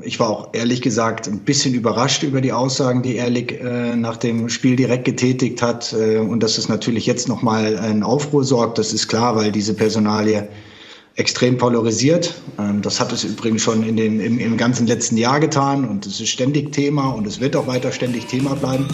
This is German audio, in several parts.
Ich war auch ehrlich gesagt ein bisschen überrascht über die Aussagen, die Ehrlich äh, nach dem Spiel direkt getätigt hat. Äh, und dass es natürlich jetzt nochmal einen Aufruhr sorgt, das ist klar, weil diese Personalie extrem polarisiert. Ähm, das hat es übrigens schon in den, im, im ganzen letzten Jahr getan und es ist ständig Thema und es wird auch weiter ständig Thema bleiben.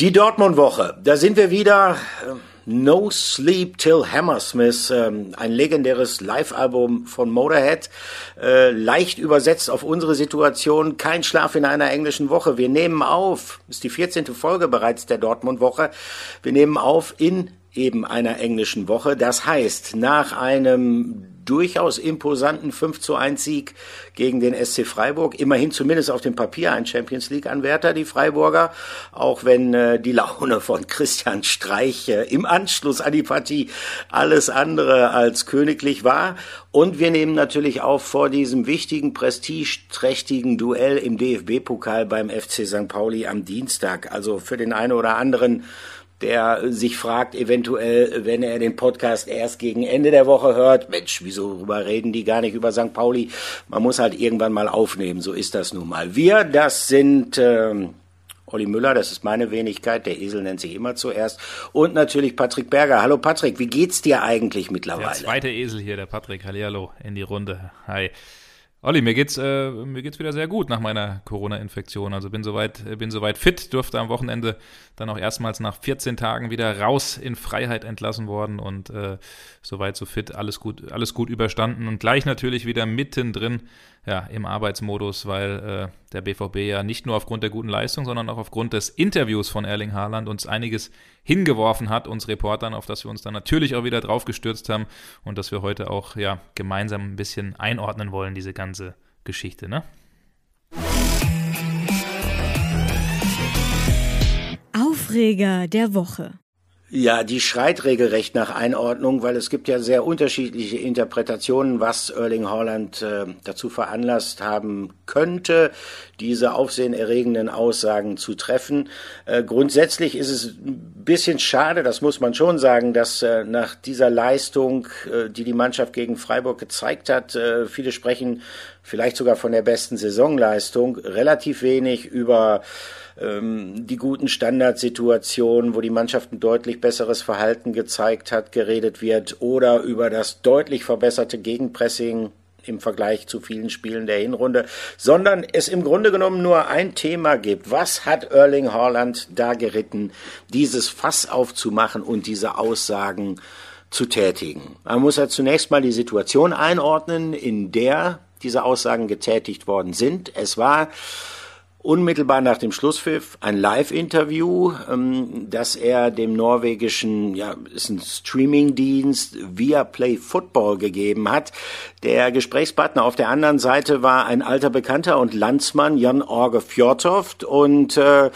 Die Dortmund-Woche, da sind wir wieder. No Sleep Till Hammersmith, ähm, ein legendäres Live-Album von Motorhead, äh, leicht übersetzt auf unsere Situation, kein Schlaf in einer englischen Woche. Wir nehmen auf, ist die 14. Folge bereits der Dortmund-Woche, wir nehmen auf in eben einer englischen Woche. Das heißt, nach einem durchaus imposanten 5 zu 1 Sieg gegen den SC Freiburg. Immerhin zumindest auf dem Papier ein Champions League Anwärter, die Freiburger. Auch wenn äh, die Laune von Christian Streich äh, im Anschluss an die Partie alles andere als königlich war. Und wir nehmen natürlich auch vor diesem wichtigen, prestigeträchtigen Duell im DFB-Pokal beim FC St. Pauli am Dienstag. Also für den einen oder anderen der sich fragt, eventuell, wenn er den Podcast erst gegen Ende der Woche hört, Mensch, wieso rüber reden die gar nicht über St. Pauli? Man muss halt irgendwann mal aufnehmen, so ist das nun mal. Wir, das sind ähm, Olli Müller, das ist meine Wenigkeit, der Esel nennt sich immer zuerst. Und natürlich Patrick Berger. Hallo Patrick, wie geht's dir eigentlich mittlerweile? Der zweite Esel hier, der Patrick. Hallihallo in die Runde. Hi. Olli, mir geht's, äh, mir geht's wieder sehr gut nach meiner Corona-Infektion. Also bin soweit, bin soweit fit, durfte am Wochenende dann auch erstmals nach 14 Tagen wieder raus in Freiheit entlassen worden und äh, soweit so fit, alles gut, alles gut überstanden und gleich natürlich wieder mittendrin ja, im Arbeitsmodus, weil äh, der BVB ja nicht nur aufgrund der guten Leistung, sondern auch aufgrund des Interviews von Erling Haaland uns einiges hingeworfen hat, uns Reportern, auf das wir uns dann natürlich auch wieder drauf gestürzt haben und dass wir heute auch ja gemeinsam ein bisschen einordnen wollen, diese ganze Geschichte, ne? Aufreger der Woche. Ja, die schreit regelrecht nach Einordnung, weil es gibt ja sehr unterschiedliche Interpretationen, was Erling Haaland äh, dazu veranlasst haben könnte, diese aufsehenerregenden Aussagen zu treffen. Äh, grundsätzlich ist es ein bisschen schade, das muss man schon sagen, dass äh, nach dieser Leistung, äh, die die Mannschaft gegen Freiburg gezeigt hat, äh, viele sprechen vielleicht sogar von der besten Saisonleistung, relativ wenig über ähm, die guten Standardsituationen, wo die Mannschaft ein deutlich besseres Verhalten gezeigt hat, geredet wird oder über das deutlich verbesserte Gegenpressing im Vergleich zu vielen Spielen der Hinrunde, sondern es im Grunde genommen nur ein Thema gibt. Was hat Erling Haaland da geritten, dieses Fass aufzumachen und diese Aussagen zu tätigen? Man muss ja zunächst mal die Situation einordnen, in der diese Aussagen getätigt worden sind. Es war unmittelbar nach dem Schlusspfiff ein Live-Interview, ähm, das er dem norwegischen, ja, ist ein Streaming-Dienst via Play Football gegeben hat. Der Gesprächspartner auf der anderen Seite war ein alter Bekannter und Landsmann Jan Orge Fjordhoft und äh,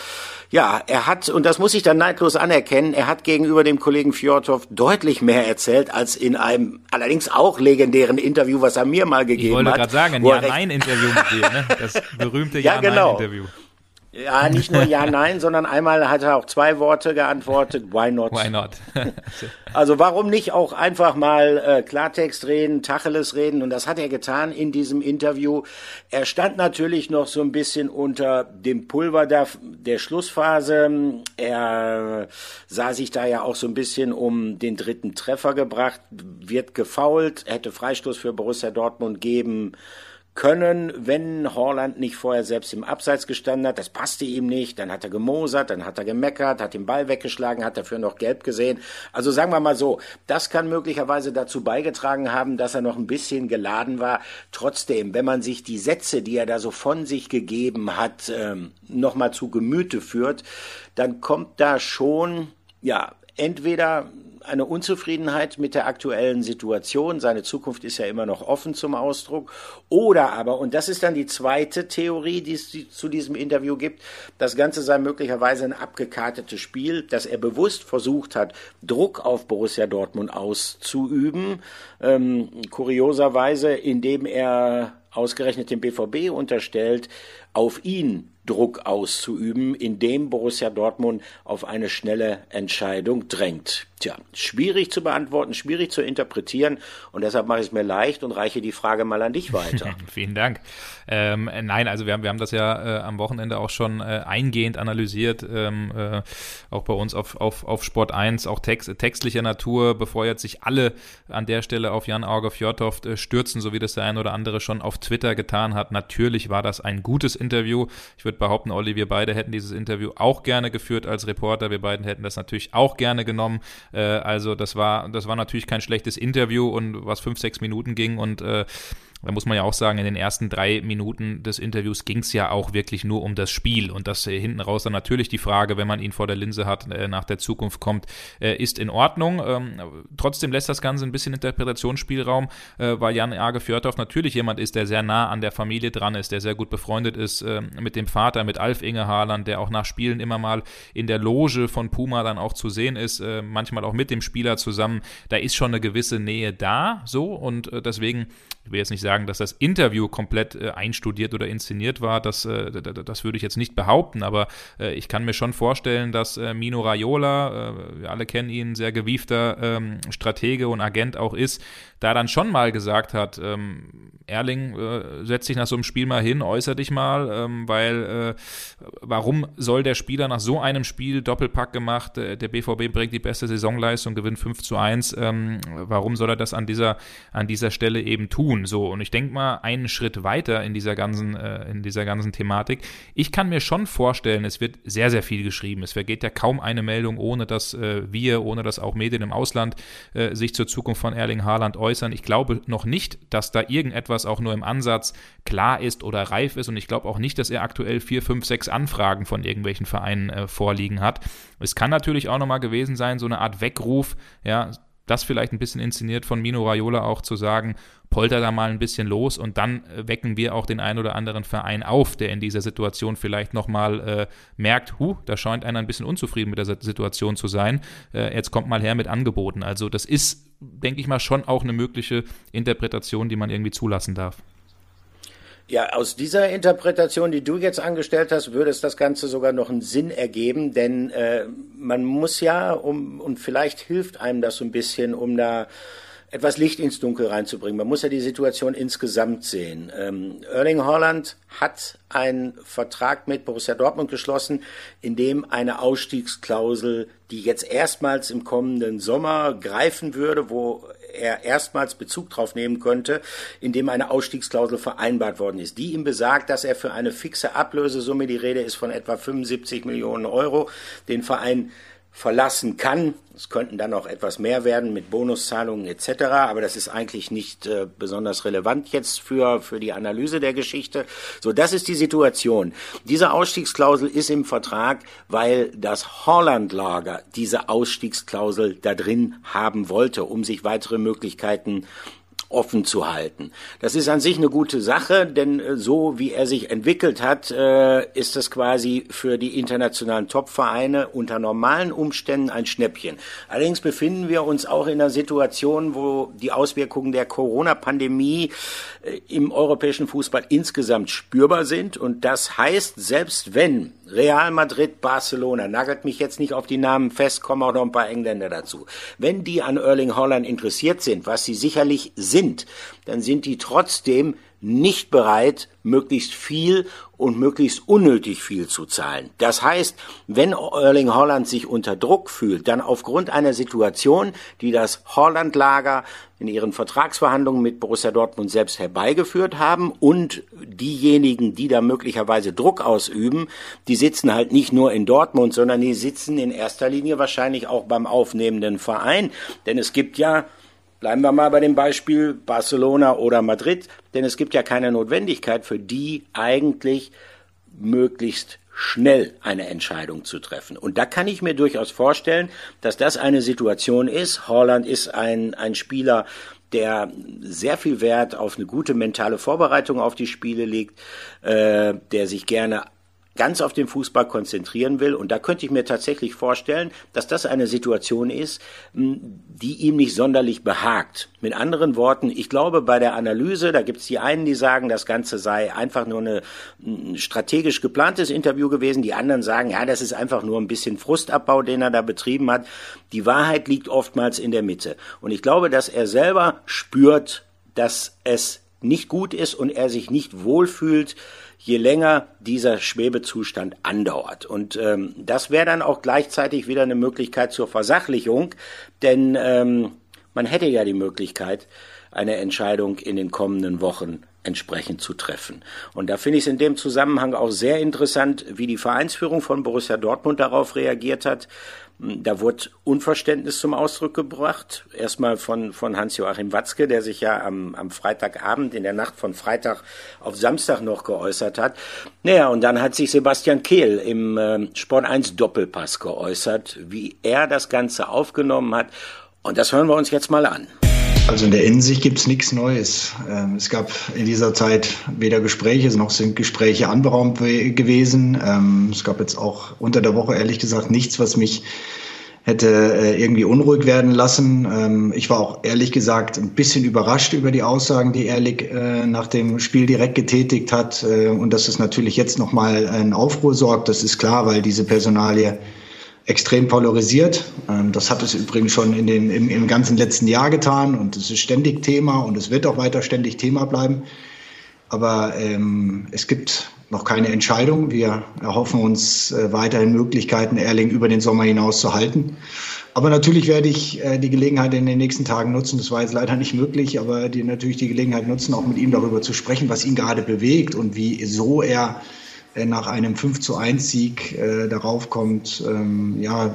ja, er hat, und das muss ich dann neidlos anerkennen, er hat gegenüber dem Kollegen Fjordhoff deutlich mehr erzählt als in einem allerdings auch legendären Interview, was er mir mal gegeben hat. Ich wollte gerade sagen, ein Ja-Nein-Interview mit dir, ne? Das berühmte Ja-Nein-Interview. Ja, genau. Ja, nicht nur ja, nein, sondern einmal hat er auch zwei Worte geantwortet. Why not? Why not? also warum nicht auch einfach mal äh, Klartext reden, Tacheles reden? Und das hat er getan in diesem Interview. Er stand natürlich noch so ein bisschen unter dem Pulver der, der Schlussphase. Er sah sich da ja auch so ein bisschen um den dritten Treffer gebracht, wird gefault, hätte Freistoß für Borussia Dortmund geben können, wenn Horland nicht vorher selbst im Abseits gestanden hat. Das passte ihm nicht. Dann hat er gemosert, dann hat er gemeckert, hat den Ball weggeschlagen, hat dafür noch gelb gesehen. Also sagen wir mal so, das kann möglicherweise dazu beigetragen haben, dass er noch ein bisschen geladen war. Trotzdem, wenn man sich die Sätze, die er da so von sich gegeben hat, ähm, nochmal zu Gemüte führt, dann kommt da schon, ja, entweder eine Unzufriedenheit mit der aktuellen Situation. Seine Zukunft ist ja immer noch offen zum Ausdruck. Oder aber, und das ist dann die zweite Theorie, die es zu diesem Interview gibt, das Ganze sei möglicherweise ein abgekartetes Spiel, dass er bewusst versucht hat, Druck auf Borussia Dortmund auszuüben. Ähm, kurioserweise, indem er ausgerechnet dem BVB unterstellt, auf ihn Druck auszuüben, indem Borussia Dortmund auf eine schnelle Entscheidung drängt. Tja, schwierig zu beantworten, schwierig zu interpretieren und deshalb mache ich es mir leicht und reiche die Frage mal an dich weiter. Vielen Dank. Ähm, nein, also wir haben, wir haben das ja äh, am Wochenende auch schon äh, eingehend analysiert, ähm, äh, auch bei uns auf, auf, auf Sport 1, auch text, textlicher Natur, bevor jetzt sich alle an der Stelle auf Jan Auger Fjordhoft äh, stürzen, so wie das der ein oder andere schon auf Twitter getan hat. Natürlich war das ein gutes Interview. Ich würde behaupten, Olli, wir beide hätten dieses Interview auch gerne geführt als Reporter. Wir beiden hätten das natürlich auch gerne genommen. Äh, also das war, das war natürlich kein schlechtes Interview und was fünf, sechs Minuten ging und äh, da muss man ja auch sagen, in den ersten drei Minuten des Interviews ging es ja auch wirklich nur um das Spiel und das äh, hinten raus dann natürlich die Frage, wenn man ihn vor der Linse hat, äh, nach der Zukunft kommt, äh, ist in Ordnung. Ähm, trotzdem lässt das Ganze ein bisschen Interpretationsspielraum, weil Jan Arge Fjörthoff natürlich jemand ist, der sehr nah an der Familie dran ist, der sehr gut befreundet ist äh, mit dem Vater, mit Alf Inge Haaland, der auch nach Spielen immer mal in der Loge von Puma dann auch zu sehen ist, manchmal auch mit dem Spieler zusammen. Da ist schon eine gewisse Nähe da, so und deswegen ich will jetzt nicht sagen, dass das Interview komplett äh, einstudiert oder inszeniert war, das, äh, das würde ich jetzt nicht behaupten, aber äh, ich kann mir schon vorstellen, dass äh, Mino Raiola, äh, wir alle kennen ihn, sehr gewiefter ähm, Stratege und Agent auch ist, da dann schon mal gesagt hat, ähm, Erling, äh, setz dich nach so einem Spiel mal hin, äußer dich mal, ähm, weil warum soll der Spieler nach so einem Spiel Doppelpack gemacht, der BVB bringt die beste Saisonleistung, gewinnt 5 zu 1, ähm, warum soll er das an dieser, an dieser Stelle eben tun. So, und ich denke mal einen Schritt weiter in dieser ganzen, äh, in dieser ganzen Thematik. Ich kann mir schon vorstellen, es wird sehr, sehr viel geschrieben. Es vergeht ja kaum eine Meldung, ohne dass äh, wir, ohne dass auch Medien im Ausland äh, sich zur Zukunft von Erling Haaland äußern. Ich glaube noch nicht, dass da irgendetwas auch nur im Ansatz klar ist oder reif ist. Und ich glaube auch nicht, dass er aktuell vier, fünf, sechs Anfragen von irgendwelchen Vereinen äh, vorliegen hat. Es kann natürlich auch nochmal gewesen sein, so eine Art Weckruf, ja, das vielleicht ein bisschen inszeniert von Mino Raiola auch zu sagen, polter da mal ein bisschen los und dann äh, wecken wir auch den einen oder anderen Verein auf, der in dieser Situation vielleicht nochmal äh, merkt, hu, da scheint einer ein bisschen unzufrieden mit der Situation zu sein. Äh, jetzt kommt mal her mit Angeboten. Also das ist, denke ich mal, schon auch eine mögliche Interpretation, die man irgendwie zulassen darf. Ja, aus dieser Interpretation, die du jetzt angestellt hast, würde es das Ganze sogar noch einen Sinn ergeben, denn äh, man muss ja, um und vielleicht hilft einem das so ein bisschen, um da etwas Licht ins Dunkel reinzubringen. Man muss ja die Situation insgesamt sehen. Ähm, Erling Haaland hat einen Vertrag mit Borussia Dortmund geschlossen, in dem eine Ausstiegsklausel, die jetzt erstmals im kommenden Sommer greifen würde, wo er erstmals Bezug drauf nehmen könnte, indem eine Ausstiegsklausel vereinbart worden ist, die ihm besagt, dass er für eine fixe Ablösesumme, die Rede ist von etwa 75 Millionen Euro, den Verein verlassen kann. Es könnten dann auch etwas mehr werden mit Bonuszahlungen etc., aber das ist eigentlich nicht äh, besonders relevant jetzt für, für die Analyse der Geschichte. So, das ist die Situation. Diese Ausstiegsklausel ist im Vertrag, weil das Holland-Lager diese Ausstiegsklausel da drin haben wollte, um sich weitere Möglichkeiten offen zu halten. Das ist an sich eine gute Sache, denn äh, so wie er sich entwickelt hat, äh, ist das quasi für die internationalen Topvereine unter normalen Umständen ein Schnäppchen. Allerdings befinden wir uns auch in einer Situation, wo die Auswirkungen der Corona-Pandemie äh, im europäischen Fußball insgesamt spürbar sind. Und das heißt, selbst wenn Real Madrid, Barcelona, nagelt mich jetzt nicht auf die Namen fest, kommen auch noch ein paar Engländer dazu. Wenn die an Erling Holland interessiert sind, was sie sicherlich sind, dann sind die trotzdem nicht bereit, möglichst viel und möglichst unnötig viel zu zahlen. Das heißt, wenn Erling Holland sich unter Druck fühlt, dann aufgrund einer Situation, die das Holland-Lager in ihren Vertragsverhandlungen mit Borussia Dortmund selbst herbeigeführt haben und diejenigen, die da möglicherweise Druck ausüben, die sitzen halt nicht nur in Dortmund, sondern die sitzen in erster Linie wahrscheinlich auch beim aufnehmenden Verein, denn es gibt ja Bleiben wir mal bei dem Beispiel Barcelona oder Madrid, denn es gibt ja keine Notwendigkeit für die eigentlich möglichst schnell eine Entscheidung zu treffen. Und da kann ich mir durchaus vorstellen, dass das eine Situation ist. Holland ist ein, ein Spieler, der sehr viel Wert auf eine gute mentale Vorbereitung auf die Spiele legt, äh, der sich gerne ganz auf den Fußball konzentrieren will. Und da könnte ich mir tatsächlich vorstellen, dass das eine Situation ist, die ihm nicht sonderlich behagt. Mit anderen Worten, ich glaube, bei der Analyse, da gibt es die einen, die sagen, das Ganze sei einfach nur eine, ein strategisch geplantes Interview gewesen. Die anderen sagen, ja, das ist einfach nur ein bisschen Frustabbau, den er da betrieben hat. Die Wahrheit liegt oftmals in der Mitte. Und ich glaube, dass er selber spürt, dass es nicht gut ist und er sich nicht wohlfühlt, je länger dieser Schwebezustand andauert. Und ähm, das wäre dann auch gleichzeitig wieder eine Möglichkeit zur Versachlichung, denn ähm, man hätte ja die Möglichkeit, eine Entscheidung in den kommenden Wochen entsprechend zu treffen. Und da finde ich es in dem Zusammenhang auch sehr interessant, wie die Vereinsführung von Borussia Dortmund darauf reagiert hat. Da wurde Unverständnis zum Ausdruck gebracht. Erstmal von, von Hans-Joachim Watzke, der sich ja am, am Freitagabend, in der Nacht von Freitag auf Samstag noch geäußert hat. Naja, und dann hat sich Sebastian Kehl im äh, Sport 1 Doppelpass geäußert, wie er das Ganze aufgenommen hat. Und das hören wir uns jetzt mal an. Also in der Innensicht gibt es nichts Neues. Ähm, es gab in dieser Zeit weder Gespräche, noch sind Gespräche anberaumt gewesen. Ähm, es gab jetzt auch unter der Woche ehrlich gesagt nichts, was mich hätte äh, irgendwie unruhig werden lassen. Ähm, ich war auch ehrlich gesagt ein bisschen überrascht über die Aussagen, die Ehrlich äh, nach dem Spiel direkt getätigt hat. Äh, und dass es natürlich jetzt nochmal einen Aufruhr sorgt, das ist klar, weil diese Personalie extrem polarisiert. Ähm, das hat es übrigens schon in den, im, im ganzen letzten Jahr getan und es ist ständig Thema und es wird auch weiter ständig Thema bleiben. Aber ähm, es gibt noch keine Entscheidung. Wir erhoffen uns äh, weiterhin Möglichkeiten, Erling über den Sommer hinaus zu halten. Aber natürlich werde ich äh, die Gelegenheit in den nächsten Tagen nutzen. Das war jetzt leider nicht möglich, aber die, natürlich die Gelegenheit nutzen, auch mit ihm darüber zu sprechen, was ihn gerade bewegt und wie so er nach einem 5 zu 1 Sieg äh, darauf kommt, ähm, ja,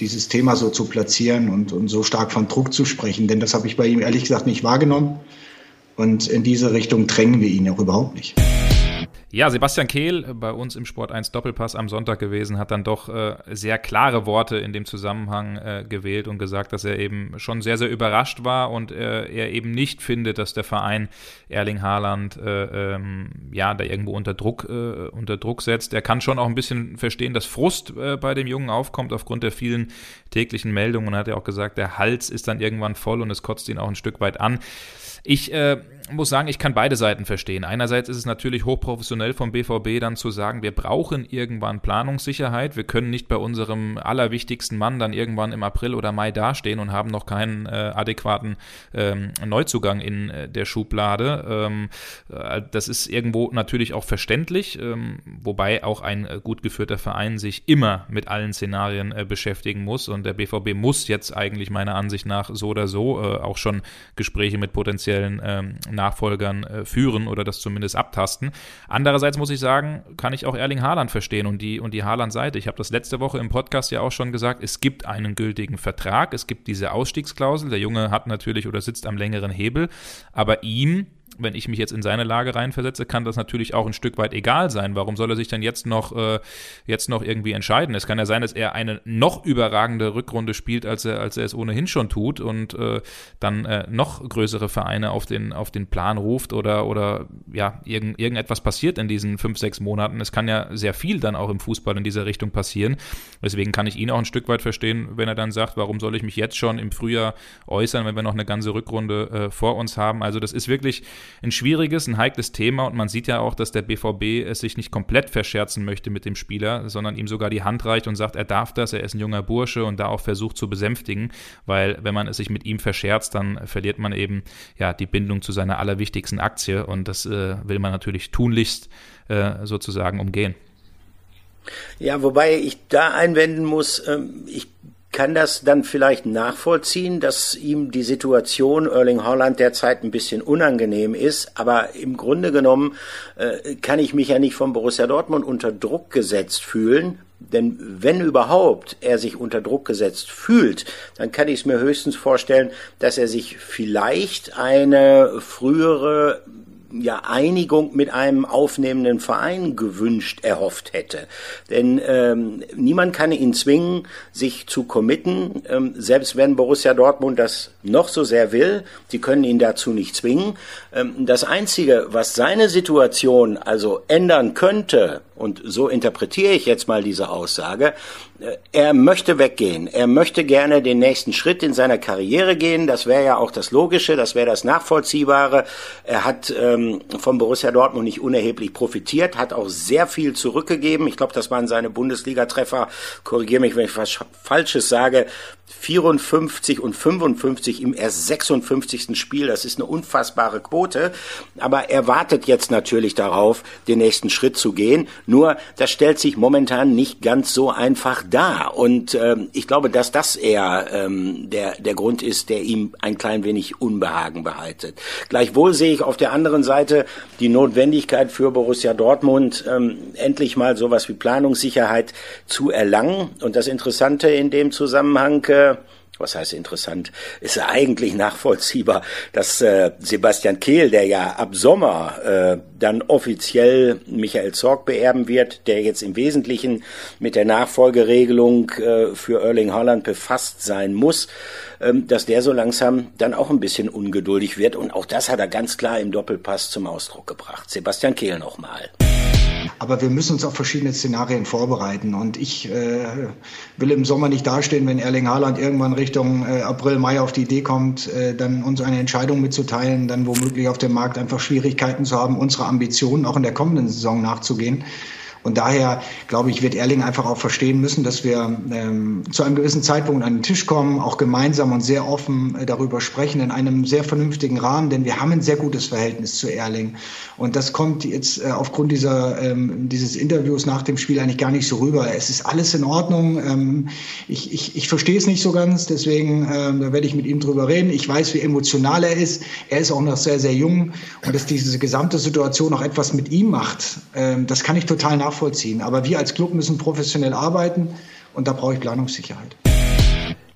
dieses Thema so zu platzieren und, und so stark von Druck zu sprechen. Denn das habe ich bei ihm ehrlich gesagt nicht wahrgenommen. Und in diese Richtung drängen wir ihn auch überhaupt nicht. Ja, Sebastian Kehl äh, bei uns im Sport 1 Doppelpass am Sonntag gewesen, hat dann doch äh, sehr klare Worte in dem Zusammenhang äh, gewählt und gesagt, dass er eben schon sehr, sehr überrascht war und äh, er eben nicht findet, dass der Verein Erling Haaland äh, ähm, ja da irgendwo unter Druck, äh, unter Druck setzt. Er kann schon auch ein bisschen verstehen, dass Frust bei dem Jungen aufkommt aufgrund der vielen täglichen Meldungen und hat ja auch gesagt, der Hals ist dann irgendwann voll und es kotzt ihn auch ein Stück weit an. Ich äh, muss sagen, ich kann beide Seiten verstehen. Einerseits ist es natürlich hochprofessionell vom BVB dann zu sagen, wir brauchen irgendwann Planungssicherheit. Wir können nicht bei unserem allerwichtigsten Mann dann irgendwann im April oder Mai dastehen und haben noch keinen äh, adäquaten ähm, Neuzugang in äh, der Schublade. Ähm, äh, das ist irgendwo natürlich auch verständlich, ähm, wobei auch ein äh, gut geführter Verein sich immer mit allen Szenarien äh, beschäftigen muss. Und der BVB muss jetzt eigentlich meiner Ansicht nach so oder so auch schon Gespräche mit potenziellen ähm, Nachfolgern äh, führen oder das zumindest abtasten. Andererseits muss ich sagen, kann ich auch Erling Haaland verstehen und die, und die Haaland-Seite. Ich habe das letzte Woche im Podcast ja auch schon gesagt, es gibt einen gültigen Vertrag, es gibt diese Ausstiegsklausel. Der Junge hat natürlich oder sitzt am längeren Hebel, aber ihm wenn ich mich jetzt in seine Lage reinversetze, kann das natürlich auch ein Stück weit egal sein. Warum soll er sich dann jetzt noch, äh, jetzt noch irgendwie entscheiden? Es kann ja sein, dass er eine noch überragende Rückrunde spielt, als er, als er es ohnehin schon tut und äh, dann äh, noch größere Vereine auf den, auf den Plan ruft oder, oder ja, irgend, irgendetwas passiert in diesen fünf, sechs Monaten. Es kann ja sehr viel dann auch im Fußball in dieser Richtung passieren. Deswegen kann ich ihn auch ein Stück weit verstehen, wenn er dann sagt, warum soll ich mich jetzt schon im Frühjahr äußern, wenn wir noch eine ganze Rückrunde äh, vor uns haben. Also das ist wirklich ein schwieriges, ein heikles Thema. Und man sieht ja auch, dass der BVB es sich nicht komplett verscherzen möchte mit dem Spieler, sondern ihm sogar die Hand reicht und sagt, er darf das, er ist ein junger Bursche und da auch versucht zu besänftigen, weil wenn man es sich mit ihm verscherzt, dann verliert man eben ja die Bindung zu seiner allerwichtigsten Aktie. Und das äh, will man natürlich tunlichst äh, sozusagen umgehen. Ja, wobei ich da einwenden muss, ähm, ich kann das dann vielleicht nachvollziehen, dass ihm die Situation Erling Holland derzeit ein bisschen unangenehm ist, aber im Grunde genommen äh, kann ich mich ja nicht von Borussia Dortmund unter Druck gesetzt fühlen, denn wenn überhaupt er sich unter Druck gesetzt fühlt, dann kann ich es mir höchstens vorstellen, dass er sich vielleicht eine frühere ja, Einigung mit einem aufnehmenden Verein gewünscht, erhofft hätte. Denn ähm, niemand kann ihn zwingen, sich zu committen, ähm, selbst wenn Borussia Dortmund das noch so sehr will. Sie können ihn dazu nicht zwingen. Ähm, das Einzige, was seine Situation also ändern könnte, und so interpretiere ich jetzt mal diese Aussage, er möchte weggehen. Er möchte gerne den nächsten Schritt in seiner Karriere gehen. Das wäre ja auch das Logische, das wäre das Nachvollziehbare. Er hat ähm, vom Borussia Dortmund nicht unerheblich profitiert, hat auch sehr viel zurückgegeben. Ich glaube, das waren seine Bundesliga-Treffer. Korrigiere mich, wenn ich was Falsches sage. 54 und 55 im erst 56. Spiel. Das ist eine unfassbare Quote. Aber er wartet jetzt natürlich darauf, den nächsten Schritt zu gehen. Nur, das stellt sich momentan nicht ganz so einfach dar. Und ähm, ich glaube, dass das eher ähm, der, der Grund ist, der ihm ein klein wenig Unbehagen behaltet. Gleichwohl sehe ich auf der anderen Seite die Notwendigkeit für Borussia Dortmund, ähm, endlich mal sowas wie Planungssicherheit zu erlangen. Und das Interessante in dem Zusammenhang, äh, was heißt interessant, ist eigentlich nachvollziehbar, dass äh, Sebastian Kehl, der ja ab Sommer äh, dann offiziell Michael Zorg beerben wird, der jetzt im Wesentlichen mit der Nachfolgeregelung äh, für Erling Haaland befasst sein muss, ähm, dass der so langsam dann auch ein bisschen ungeduldig wird. Und auch das hat er ganz klar im Doppelpass zum Ausdruck gebracht. Sebastian Kehl nochmal. Aber wir müssen uns auf verschiedene Szenarien vorbereiten. Und ich äh, will im Sommer nicht dastehen, wenn Erling Haaland irgendwann Richtung äh, April, Mai auf die Idee kommt, äh, dann uns eine Entscheidung mitzuteilen, dann womöglich auf dem Markt einfach Schwierigkeiten zu haben, unsere Ambitionen auch in der kommenden Saison nachzugehen. Und daher, glaube ich, wird Erling einfach auch verstehen müssen, dass wir ähm, zu einem gewissen Zeitpunkt an den Tisch kommen, auch gemeinsam und sehr offen äh, darüber sprechen, in einem sehr vernünftigen Rahmen, denn wir haben ein sehr gutes Verhältnis zu Erling. Und das kommt jetzt äh, aufgrund dieser, ähm, dieses Interviews nach dem Spiel eigentlich gar nicht so rüber. Es ist alles in Ordnung. Ähm, ich, ich, ich verstehe es nicht so ganz, deswegen ähm, da werde ich mit ihm drüber reden. Ich weiß, wie emotional er ist. Er ist auch noch sehr, sehr jung und dass diese gesamte Situation auch etwas mit ihm macht, ähm, das kann ich total nachvollziehen nachvollziehen. Aber wir als Club müssen professionell arbeiten und da brauche ich Planungssicherheit.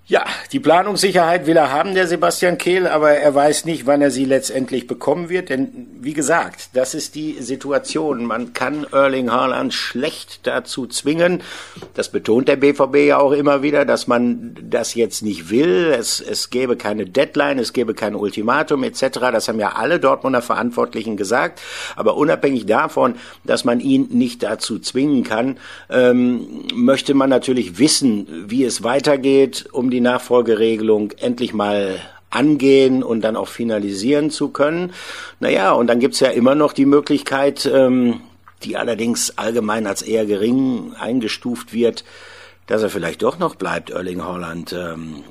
Ja, die Planungssicherheit will er haben, der Sebastian Kehl, aber er weiß nicht, wann er sie letztendlich bekommen wird. Denn wie gesagt, das ist die Situation. Man kann Erling Haaland schlecht dazu zwingen. Das betont der BVB ja auch immer wieder, dass man das jetzt nicht will. Es, es gäbe keine Deadline, es gäbe kein Ultimatum etc. Das haben ja alle Dortmunder Verantwortlichen gesagt. Aber unabhängig davon, dass man ihn nicht dazu zwingen kann, ähm, möchte man natürlich wissen, wie es weitergeht, um die Nachfolgeregelung endlich mal angehen und dann auch finalisieren zu können. Naja, und dann gibt's ja immer noch die Möglichkeit, ähm, die allerdings allgemein als eher gering eingestuft wird, dass er vielleicht doch noch bleibt, Erling Holland. Ähm,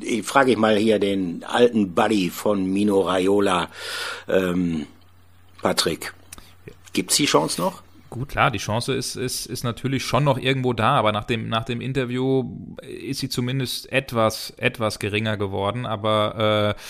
ich frage ich mal hier den alten Buddy von Mino Raiola, ähm, Patrick. Gibt's die Chance noch? Gut, klar, die Chance ist, ist, ist natürlich schon noch irgendwo da, aber nach dem, nach dem Interview ist sie zumindest etwas, etwas geringer geworden. Aber äh,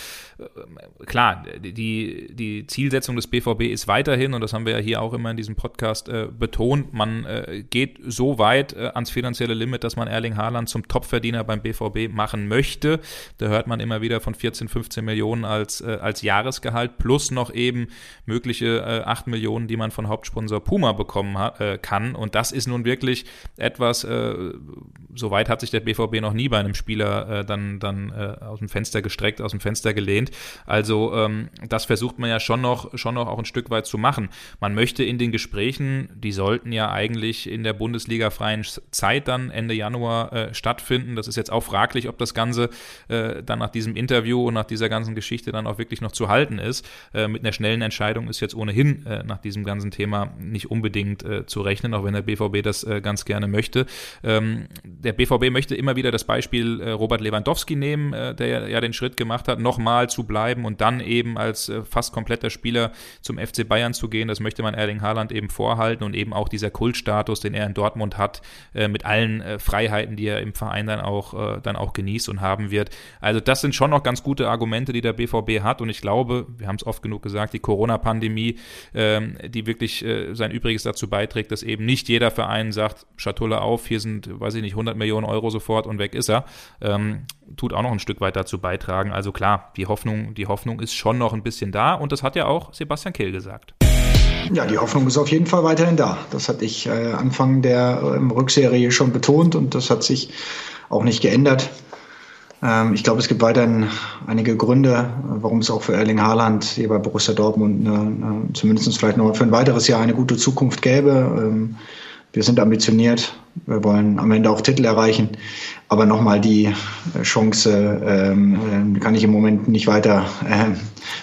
klar, die, die Zielsetzung des BVB ist weiterhin, und das haben wir ja hier auch immer in diesem Podcast äh, betont, man äh, geht so weit äh, ans finanzielle Limit, dass man Erling Haaland zum Topverdiener beim BVB machen möchte. Da hört man immer wieder von 14, 15 Millionen als, äh, als Jahresgehalt plus noch eben mögliche äh, 8 Millionen, die man von Hauptsponsor Puma bekommen äh, kann. Und das ist nun wirklich etwas, äh, so weit hat sich der BVB noch nie bei einem Spieler äh, dann, dann äh, aus dem Fenster gestreckt, aus dem Fenster gelehnt. Also ähm, das versucht man ja schon noch, schon noch auch ein Stück weit zu machen. Man möchte in den Gesprächen, die sollten ja eigentlich in der Bundesliga freien Zeit dann Ende Januar äh, stattfinden. Das ist jetzt auch fraglich, ob das Ganze äh, dann nach diesem Interview und nach dieser ganzen Geschichte dann auch wirklich noch zu halten ist. Äh, mit einer schnellen Entscheidung ist jetzt ohnehin äh, nach diesem ganzen Thema nicht unbedingt äh, zu rechnen, auch wenn der BVB das äh, ganz gerne möchte. Ähm, der BVB möchte immer wieder das Beispiel Robert Lewandowski nehmen, der ja den Schritt gemacht hat, nochmal zu bleiben und dann eben als äh, fast kompletter Spieler zum FC Bayern zu gehen. Das möchte man Erling Haaland eben vorhalten und eben auch dieser Kultstatus, den er in Dortmund hat, äh, mit allen äh, Freiheiten, die er im Verein dann auch, dann auch genießt und haben wird. Also das sind schon noch ganz gute Argumente, die der BVB hat und ich glaube, wir haben es oft genug gesagt, die Corona-Pandemie, ähm, die wirklich sein Übriges dazu beiträgt, dass eben nicht jeder Verein sagt, Schatulle auf, hier sind, weiß ich nicht, 100 Millionen Euro sofort und weg ist er. Ähm, tut auch noch ein Stück weit dazu beitragen. Also klar, die Hoffnung, die Hoffnung ist schon noch ein bisschen da und das hat ja auch Sebastian Kehl gesagt. Ja, die Hoffnung ist auf jeden Fall weiterhin da. Das hatte ich äh, Anfang der ähm, Rückserie schon betont und das hat sich auch nicht geändert. Ähm, ich glaube, es gibt weiterhin einige Gründe, warum es auch für Erling Haaland hier bei Borussia Dortmund eine, eine, zumindest vielleicht noch für ein weiteres Jahr eine gute Zukunft gäbe. Ähm, wir sind ambitioniert, wir wollen am Ende auch Titel erreichen. Aber nochmal die äh, Chance ähm, äh, kann ich im Moment nicht weiter äh,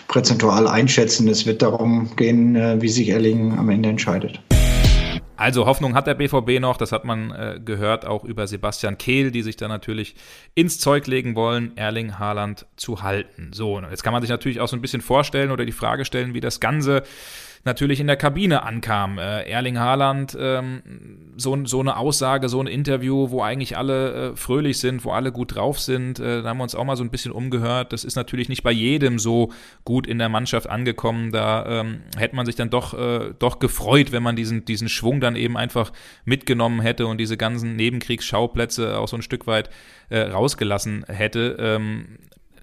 präzentual einschätzen. Es wird darum gehen, äh, wie sich Erling am Ende entscheidet. Also Hoffnung hat der BVB noch, das hat man äh, gehört, auch über Sebastian Kehl, die sich da natürlich ins Zeug legen wollen, Erling Haaland zu halten. So, jetzt kann man sich natürlich auch so ein bisschen vorstellen oder die Frage stellen, wie das Ganze natürlich in der Kabine ankam. Äh, Erling Haaland, ähm, so, so eine Aussage, so ein Interview, wo eigentlich alle äh, fröhlich sind, wo alle gut drauf sind. Äh, da haben wir uns auch mal so ein bisschen umgehört. Das ist natürlich nicht bei jedem so gut in der Mannschaft angekommen. Da ähm, hätte man sich dann doch, äh, doch gefreut, wenn man diesen, diesen Schwung dann eben einfach mitgenommen hätte und diese ganzen Nebenkriegsschauplätze auch so ein Stück weit äh, rausgelassen hätte. Ähm,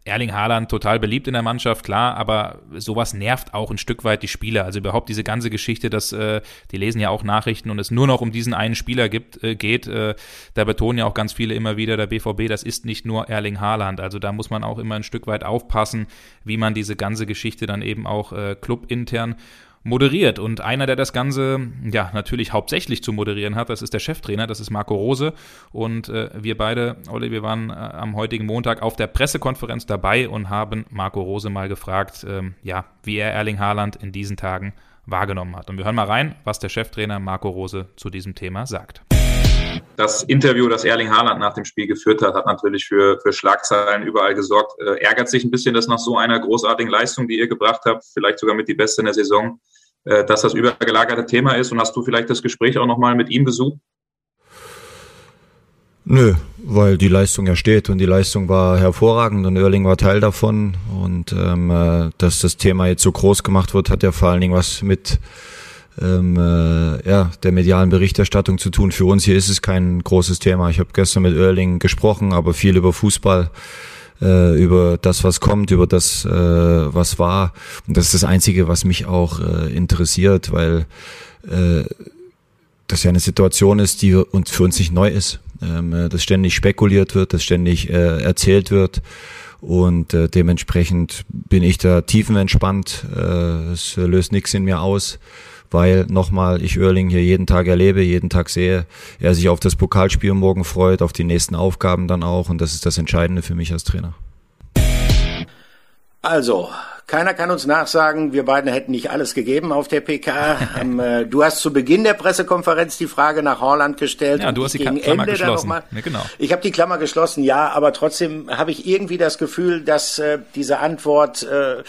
Erling Haaland total beliebt in der Mannschaft, klar, aber sowas nervt auch ein Stück weit die Spieler. Also überhaupt diese ganze Geschichte, dass äh, die lesen ja auch Nachrichten und es nur noch um diesen einen Spieler gibt, äh, geht. Äh, da betonen ja auch ganz viele immer wieder, der BVB, das ist nicht nur Erling Haaland. Also da muss man auch immer ein Stück weit aufpassen, wie man diese ganze Geschichte dann eben auch äh, clubintern moderiert. Und einer, der das Ganze ja natürlich hauptsächlich zu moderieren hat, das ist der Cheftrainer, das ist Marco Rose. Und äh, wir beide, Olli, wir waren äh, am heutigen Montag auf der Pressekonferenz dabei und haben Marco Rose mal gefragt, ähm, ja, wie er Erling Haaland in diesen Tagen wahrgenommen hat. Und wir hören mal rein, was der Cheftrainer Marco Rose zu diesem Thema sagt. Das Interview, das Erling Haaland nach dem Spiel geführt hat, hat natürlich für, für Schlagzeilen überall gesorgt. Äh, ärgert sich ein bisschen, dass nach so einer großartigen Leistung, die ihr gebracht habt, vielleicht sogar mit die beste in der Saison, äh, dass das übergelagerte Thema ist. Und hast du vielleicht das Gespräch auch nochmal mit ihm gesucht? Nö, weil die Leistung ja steht und die Leistung war hervorragend und Erling war Teil davon. Und ähm, äh, dass das Thema jetzt so groß gemacht wird, hat ja vor allen Dingen was mit ähm, äh, ja, der medialen Berichterstattung zu tun. Für uns hier ist es kein großes Thema. Ich habe gestern mit Erling gesprochen, aber viel über Fußball äh, über das, was kommt, über das, äh, was war. Und das ist das Einzige, was mich auch äh, interessiert, weil äh, das ja eine Situation ist, die uns für uns nicht neu ist. Ähm, äh, dass ständig spekuliert wird, dass ständig äh, erzählt wird. Und äh, dementsprechend bin ich da tiefenentspannt. Äh, es löst nichts in mir aus weil nochmal ich Oerling hier jeden Tag erlebe, jeden Tag sehe, er sich auf das Pokalspiel morgen freut, auf die nächsten Aufgaben dann auch und das ist das Entscheidende für mich als Trainer. Also, keiner kann uns nachsagen, wir beiden hätten nicht alles gegeben auf der PK. ähm, äh, du hast zu Beginn der Pressekonferenz die Frage nach Holland gestellt. Ja, du hast die Klammer Ende geschlossen. Ja, genau. Ich habe die Klammer geschlossen, ja, aber trotzdem habe ich irgendwie das Gefühl, dass äh, diese Antwort äh,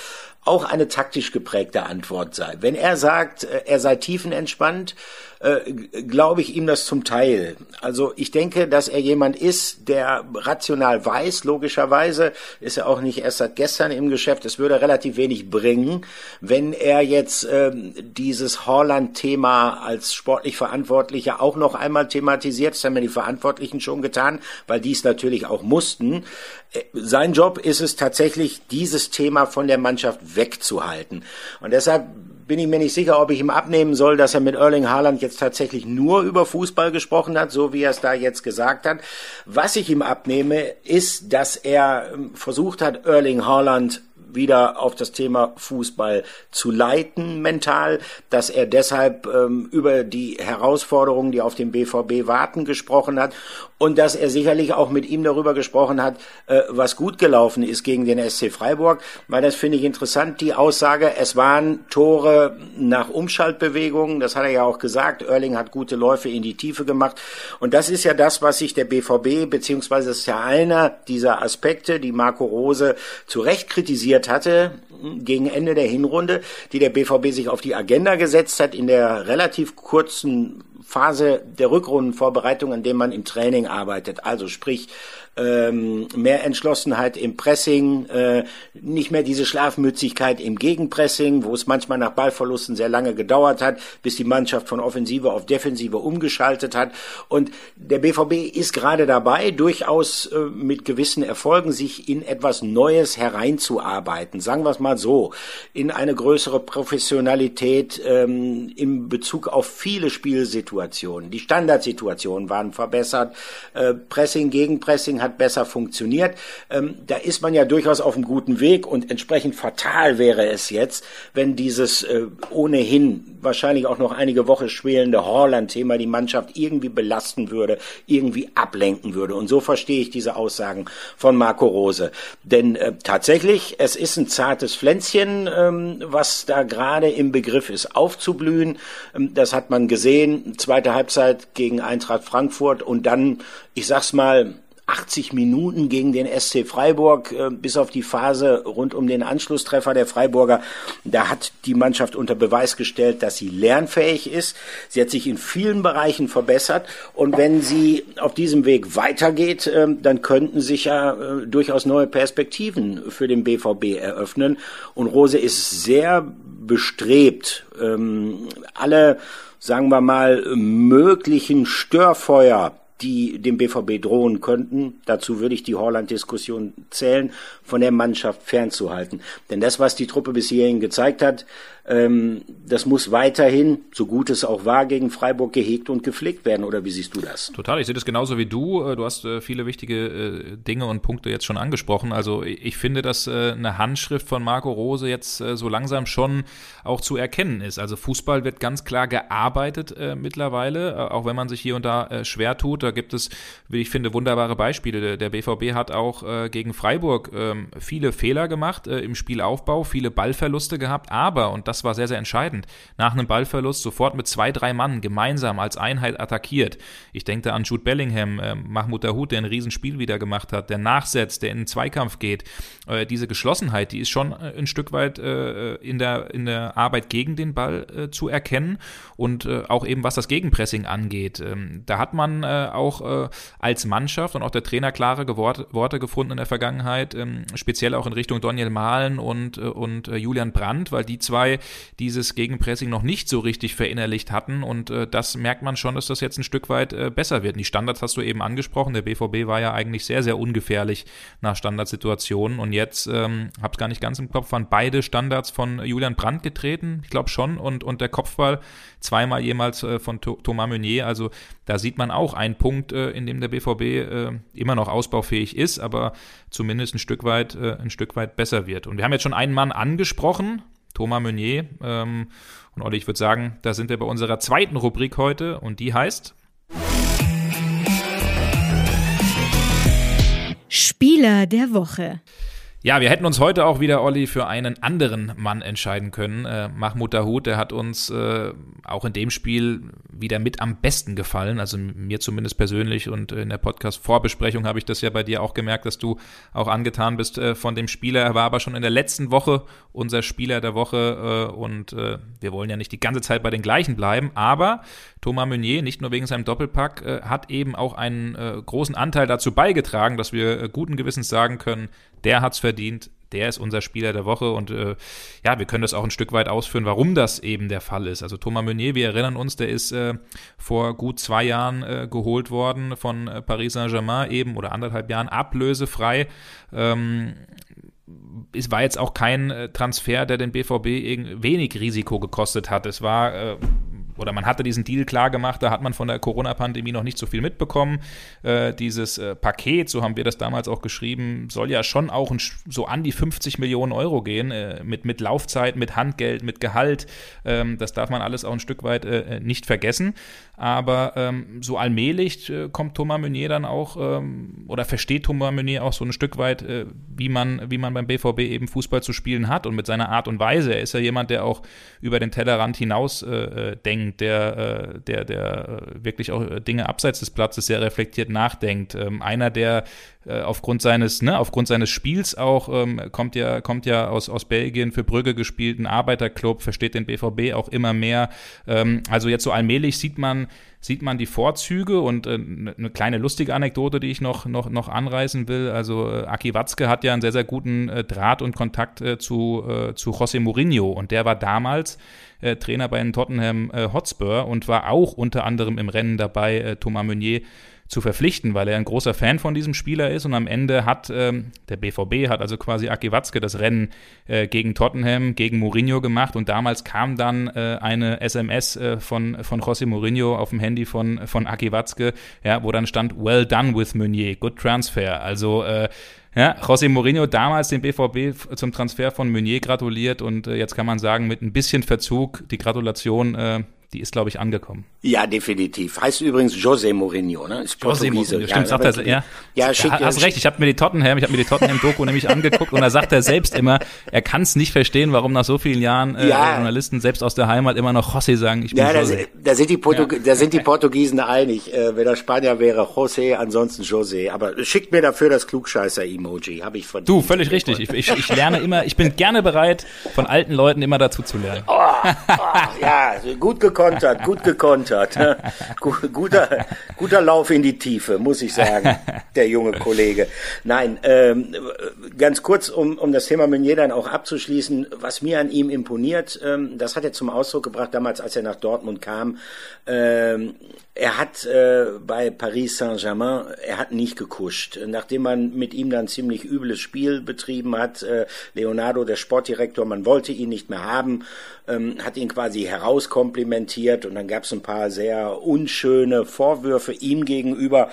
auch eine taktisch geprägte Antwort sei. Wenn er sagt, äh, er sei tiefenentspannt, äh, glaube ich ihm das zum Teil. Also ich denke, dass er jemand ist, der rational weiß, logischerweise ist er auch nicht erst seit gestern im Geschäft, es würde relativ wenig bringen, wenn er jetzt ähm, dieses Holland-Thema als sportlich Verantwortlicher auch noch einmal thematisiert. Das haben ja die Verantwortlichen schon getan, weil die es natürlich auch mussten. Äh, sein Job ist es tatsächlich, dieses Thema von der Mannschaft wegzuhalten. Und deshalb bin ich mir nicht sicher, ob ich ihm abnehmen soll, dass er mit Erling Haaland jetzt tatsächlich nur über Fußball gesprochen hat, so wie er es da jetzt gesagt hat. Was ich ihm abnehme, ist, dass er ähm, versucht hat, Erling Haaland wieder auf das Thema Fußball zu leiten mental, dass er deshalb ähm, über die Herausforderungen, die auf den BVB warten, gesprochen hat und dass er sicherlich auch mit ihm darüber gesprochen hat, äh, was gut gelaufen ist gegen den SC Freiburg, weil das finde ich interessant, die Aussage, es waren Tore nach Umschaltbewegungen, das hat er ja auch gesagt, Erling hat gute Läufe in die Tiefe gemacht und das ist ja das, was sich der BVB, beziehungsweise das ist ja einer dieser Aspekte, die Marco Rose zu Recht kritisiert hatte, gegen Ende der Hinrunde, die der BVB sich auf die Agenda gesetzt hat in der relativ kurzen Phase der Rückrundenvorbereitung, in dem man im Training arbeitet. Also sprich ähm, mehr Entschlossenheit im Pressing, äh, nicht mehr diese Schlafmützigkeit im Gegenpressing, wo es manchmal nach Ballverlusten sehr lange gedauert hat, bis die Mannschaft von Offensive auf Defensive umgeschaltet hat. Und der BVB ist gerade dabei, durchaus äh, mit gewissen Erfolgen sich in etwas Neues hereinzuarbeiten. Sagen wir es mal so, in eine größere Professionalität ähm, in Bezug auf viele Spielsituationen Situationen. Die Standardsituationen waren verbessert. Äh, Pressing, Gegenpressing hat besser funktioniert. Ähm, da ist man ja durchaus auf einem guten Weg und entsprechend fatal wäre es jetzt, wenn dieses äh, ohnehin wahrscheinlich auch noch einige Wochen schwelende Horland-Thema die Mannschaft irgendwie belasten würde, irgendwie ablenken würde. Und so verstehe ich diese Aussagen von Marco Rose. Denn äh, tatsächlich, es ist ein zartes Pflänzchen, ähm, was da gerade im Begriff ist aufzublühen. Ähm, das hat man gesehen, zweite Halbzeit gegen Eintracht Frankfurt und dann, ich sag's mal, 80 Minuten gegen den SC Freiburg, äh, bis auf die Phase rund um den Anschlusstreffer der Freiburger. Da hat die Mannschaft unter Beweis gestellt, dass sie lernfähig ist. Sie hat sich in vielen Bereichen verbessert. Und wenn sie auf diesem Weg weitergeht, äh, dann könnten sich ja äh, durchaus neue Perspektiven für den BVB eröffnen. Und Rose ist sehr bestrebt, ähm, alle, sagen wir mal, möglichen Störfeuer die dem BVB drohen könnten. Dazu würde ich die Holland-Diskussion zählen, von der Mannschaft fernzuhalten. Denn das, was die Truppe bis hierhin gezeigt hat, ähm, das muss weiterhin, so gut es auch war, gegen Freiburg gehegt und gepflegt werden. Oder wie siehst du das? Total, ich sehe das genauso wie du. Äh, du hast äh, viele wichtige äh, Dinge und Punkte jetzt schon angesprochen. Also ich finde, dass eine Handschrift von Marco Rose jetzt so langsam schon auch zu erkennen ist. Also Fußball wird ganz klar gearbeitet mittlerweile, auch wenn man sich hier und da schwer tut. Da gibt es, wie ich finde, wunderbare Beispiele. Der BVB hat auch gegen Freiburg ähm, viele Fehler gemacht im Spielaufbau, viele Ballverluste gehabt, aber, und das war sehr, sehr entscheidend, nach einem Ballverlust sofort mit zwei, drei Mann gemeinsam als Einheit attackiert. Ich denke an Jude Bellingham, äh, Mahmoud Dahoud, der ein Riesenspiel wieder gemacht hat, der nachsetzt, der in den Zweikampf geht. Äh, diese Geschlossenheit, die ist schon äh, ein Stück weit äh, in, der, in der Arbeit gegen den Ball äh, zu erkennen und äh, auch eben was das Gegenpressing angeht. Ähm, da hat man auch als Mannschaft und auch der Trainer klare Worte, Worte gefunden in der Vergangenheit, ähm, speziell auch in Richtung Daniel Mahlen und, und Julian Brandt, weil die zwei dieses Gegenpressing noch nicht so richtig verinnerlicht hatten. Und äh, das merkt man schon, dass das jetzt ein Stück weit äh, besser wird. die Standards hast du eben angesprochen. Der BVB war ja eigentlich sehr, sehr ungefährlich nach Standardsituationen. Und jetzt, ähm, hab's gar nicht ganz im Kopf, waren beide Standards von Julian Brandt getreten. Ich glaube schon. Und, und der Kopfball zweimal jemals äh, von Thomas Meunier. Also da sieht man auch einen Punkt, äh, in dem der BVB äh, immer noch ausbaufähig ist, aber zumindest ein Stück weit, äh, ein Stück weit besser wird. Und wir haben jetzt schon einen Mann angesprochen, Thomas Meunier. Ähm, und Olli, ich würde sagen, da sind wir bei unserer zweiten Rubrik heute und die heißt Spieler der Woche. Ja, wir hätten uns heute auch wieder, Olli, für einen anderen Mann entscheiden können. Äh, Mahmoud Dahoud, der hat uns äh, auch in dem Spiel wieder mit am besten gefallen, also mir zumindest persönlich und in der Podcast-Vorbesprechung habe ich das ja bei dir auch gemerkt, dass du auch angetan bist äh, von dem Spieler. Er war aber schon in der letzten Woche unser Spieler der Woche äh, und äh, wir wollen ja nicht die ganze Zeit bei den gleichen bleiben, aber Thomas Meunier, nicht nur wegen seinem Doppelpack, äh, hat eben auch einen großen Anteil dazu beigetragen, dass wir guten Gewissens sagen können, der hat's verdient, der ist unser Spieler der Woche und äh, ja, wir können das auch ein Stück weit ausführen, warum das eben der Fall ist. Also Thomas Meunier, wir erinnern uns, der ist äh, vor gut zwei Jahren äh, geholt worden von äh, Paris Saint-Germain eben oder anderthalb Jahren ablösefrei. Ähm, es war jetzt auch kein äh, Transfer, der den BVB wenig Risiko gekostet hat. Es war äh, oder man hatte diesen Deal klar gemacht, da hat man von der Corona-Pandemie noch nicht so viel mitbekommen. Äh, dieses äh, Paket, so haben wir das damals auch geschrieben, soll ja schon auch ein, so an die 50 Millionen Euro gehen, äh, mit, mit Laufzeit, mit Handgeld, mit Gehalt. Ähm, das darf man alles auch ein Stück weit äh, nicht vergessen. Aber ähm, so allmählich äh, kommt Thomas Meunier dann auch ähm, oder versteht Thomas Meunier auch so ein Stück weit, äh, wie, man, wie man beim BVB eben Fußball zu spielen hat und mit seiner Art und Weise. Er ist ja jemand, der auch über den Tellerrand hinaus denkt denkt, der, äh, der, der äh, wirklich auch Dinge abseits des Platzes sehr reflektiert nachdenkt. Ähm, einer, der äh, aufgrund seines, ne, aufgrund seines Spiels auch, ähm, kommt ja, kommt ja aus, aus Belgien für Brügge gespielt, ein Arbeiterclub, versteht den BVB auch immer mehr. Ähm, also jetzt so allmählich sieht man, sieht man die Vorzüge und äh, eine ne kleine lustige Anekdote, die ich noch, noch, noch anreißen will. Also äh, Aki Watzke hat ja einen sehr, sehr guten äh, Draht und Kontakt äh, zu, äh, zu José Mourinho und der war damals äh, Trainer bei den Tottenham Hotspur und war auch unter anderem im Rennen dabei, Thomas Meunier zu verpflichten, weil er ein großer Fan von diesem Spieler ist. Und am Ende hat ähm, der BVB hat also quasi Aki Watzke das Rennen äh, gegen Tottenham, gegen Mourinho gemacht. Und damals kam dann äh, eine SMS äh, von, von José Mourinho auf dem Handy von, von Aki Watzke, ja, wo dann stand, well done with Meunier, good transfer. Also äh, ja, José Mourinho damals den BVB zum Transfer von Meunier gratuliert und äh, jetzt kann man sagen, mit ein bisschen Verzug die Gratulation äh, die ist, glaube ich, angekommen. Ja, definitiv. Heißt übrigens José Mourinho, ne? Ist José Mourinho, ja, stimmt, sagt er, ja. Ja, schick, hast recht, ich habe mir die Tottenham, ich habe mir die Tottenham-Doku nämlich angeguckt und da sagt er selbst immer, er kann es nicht verstehen, warum nach so vielen Jahren äh, ja. Journalisten selbst aus der Heimat immer noch José sagen, ich bin ja, José. Da, da, sind die Portug ja. da sind die Portugiesen einig. Äh, wenn er Spanier wäre, José, ansonsten José. Aber schickt mir dafür das Klugscheißer-Emoji, habe ich verdient. Du, völlig richtig. Ich, ich, ich lerne immer, ich bin gerne bereit, von alten Leuten immer dazu zu lernen. Oh, oh, ja, gut gekontert, gut gekontert guter, guter Lauf in die Tiefe, muss ich sagen, der junge Kollege. Nein, ähm, ganz kurz, um, um das Thema Meunier dann auch abzuschließen, was mir an ihm imponiert, ähm, das hat er zum Ausdruck gebracht damals, als er nach Dortmund kam. Ähm, er hat äh, bei Paris Saint-Germain, er hat nicht gekuscht. Nachdem man mit ihm dann ziemlich übles Spiel betrieben hat, äh, Leonardo, der Sportdirektor, man wollte ihn nicht mehr haben, ähm, hat ihn quasi herauskomplimentiert und dann gab es ein paar sehr unschöne Vorwürfe ihm gegenüber.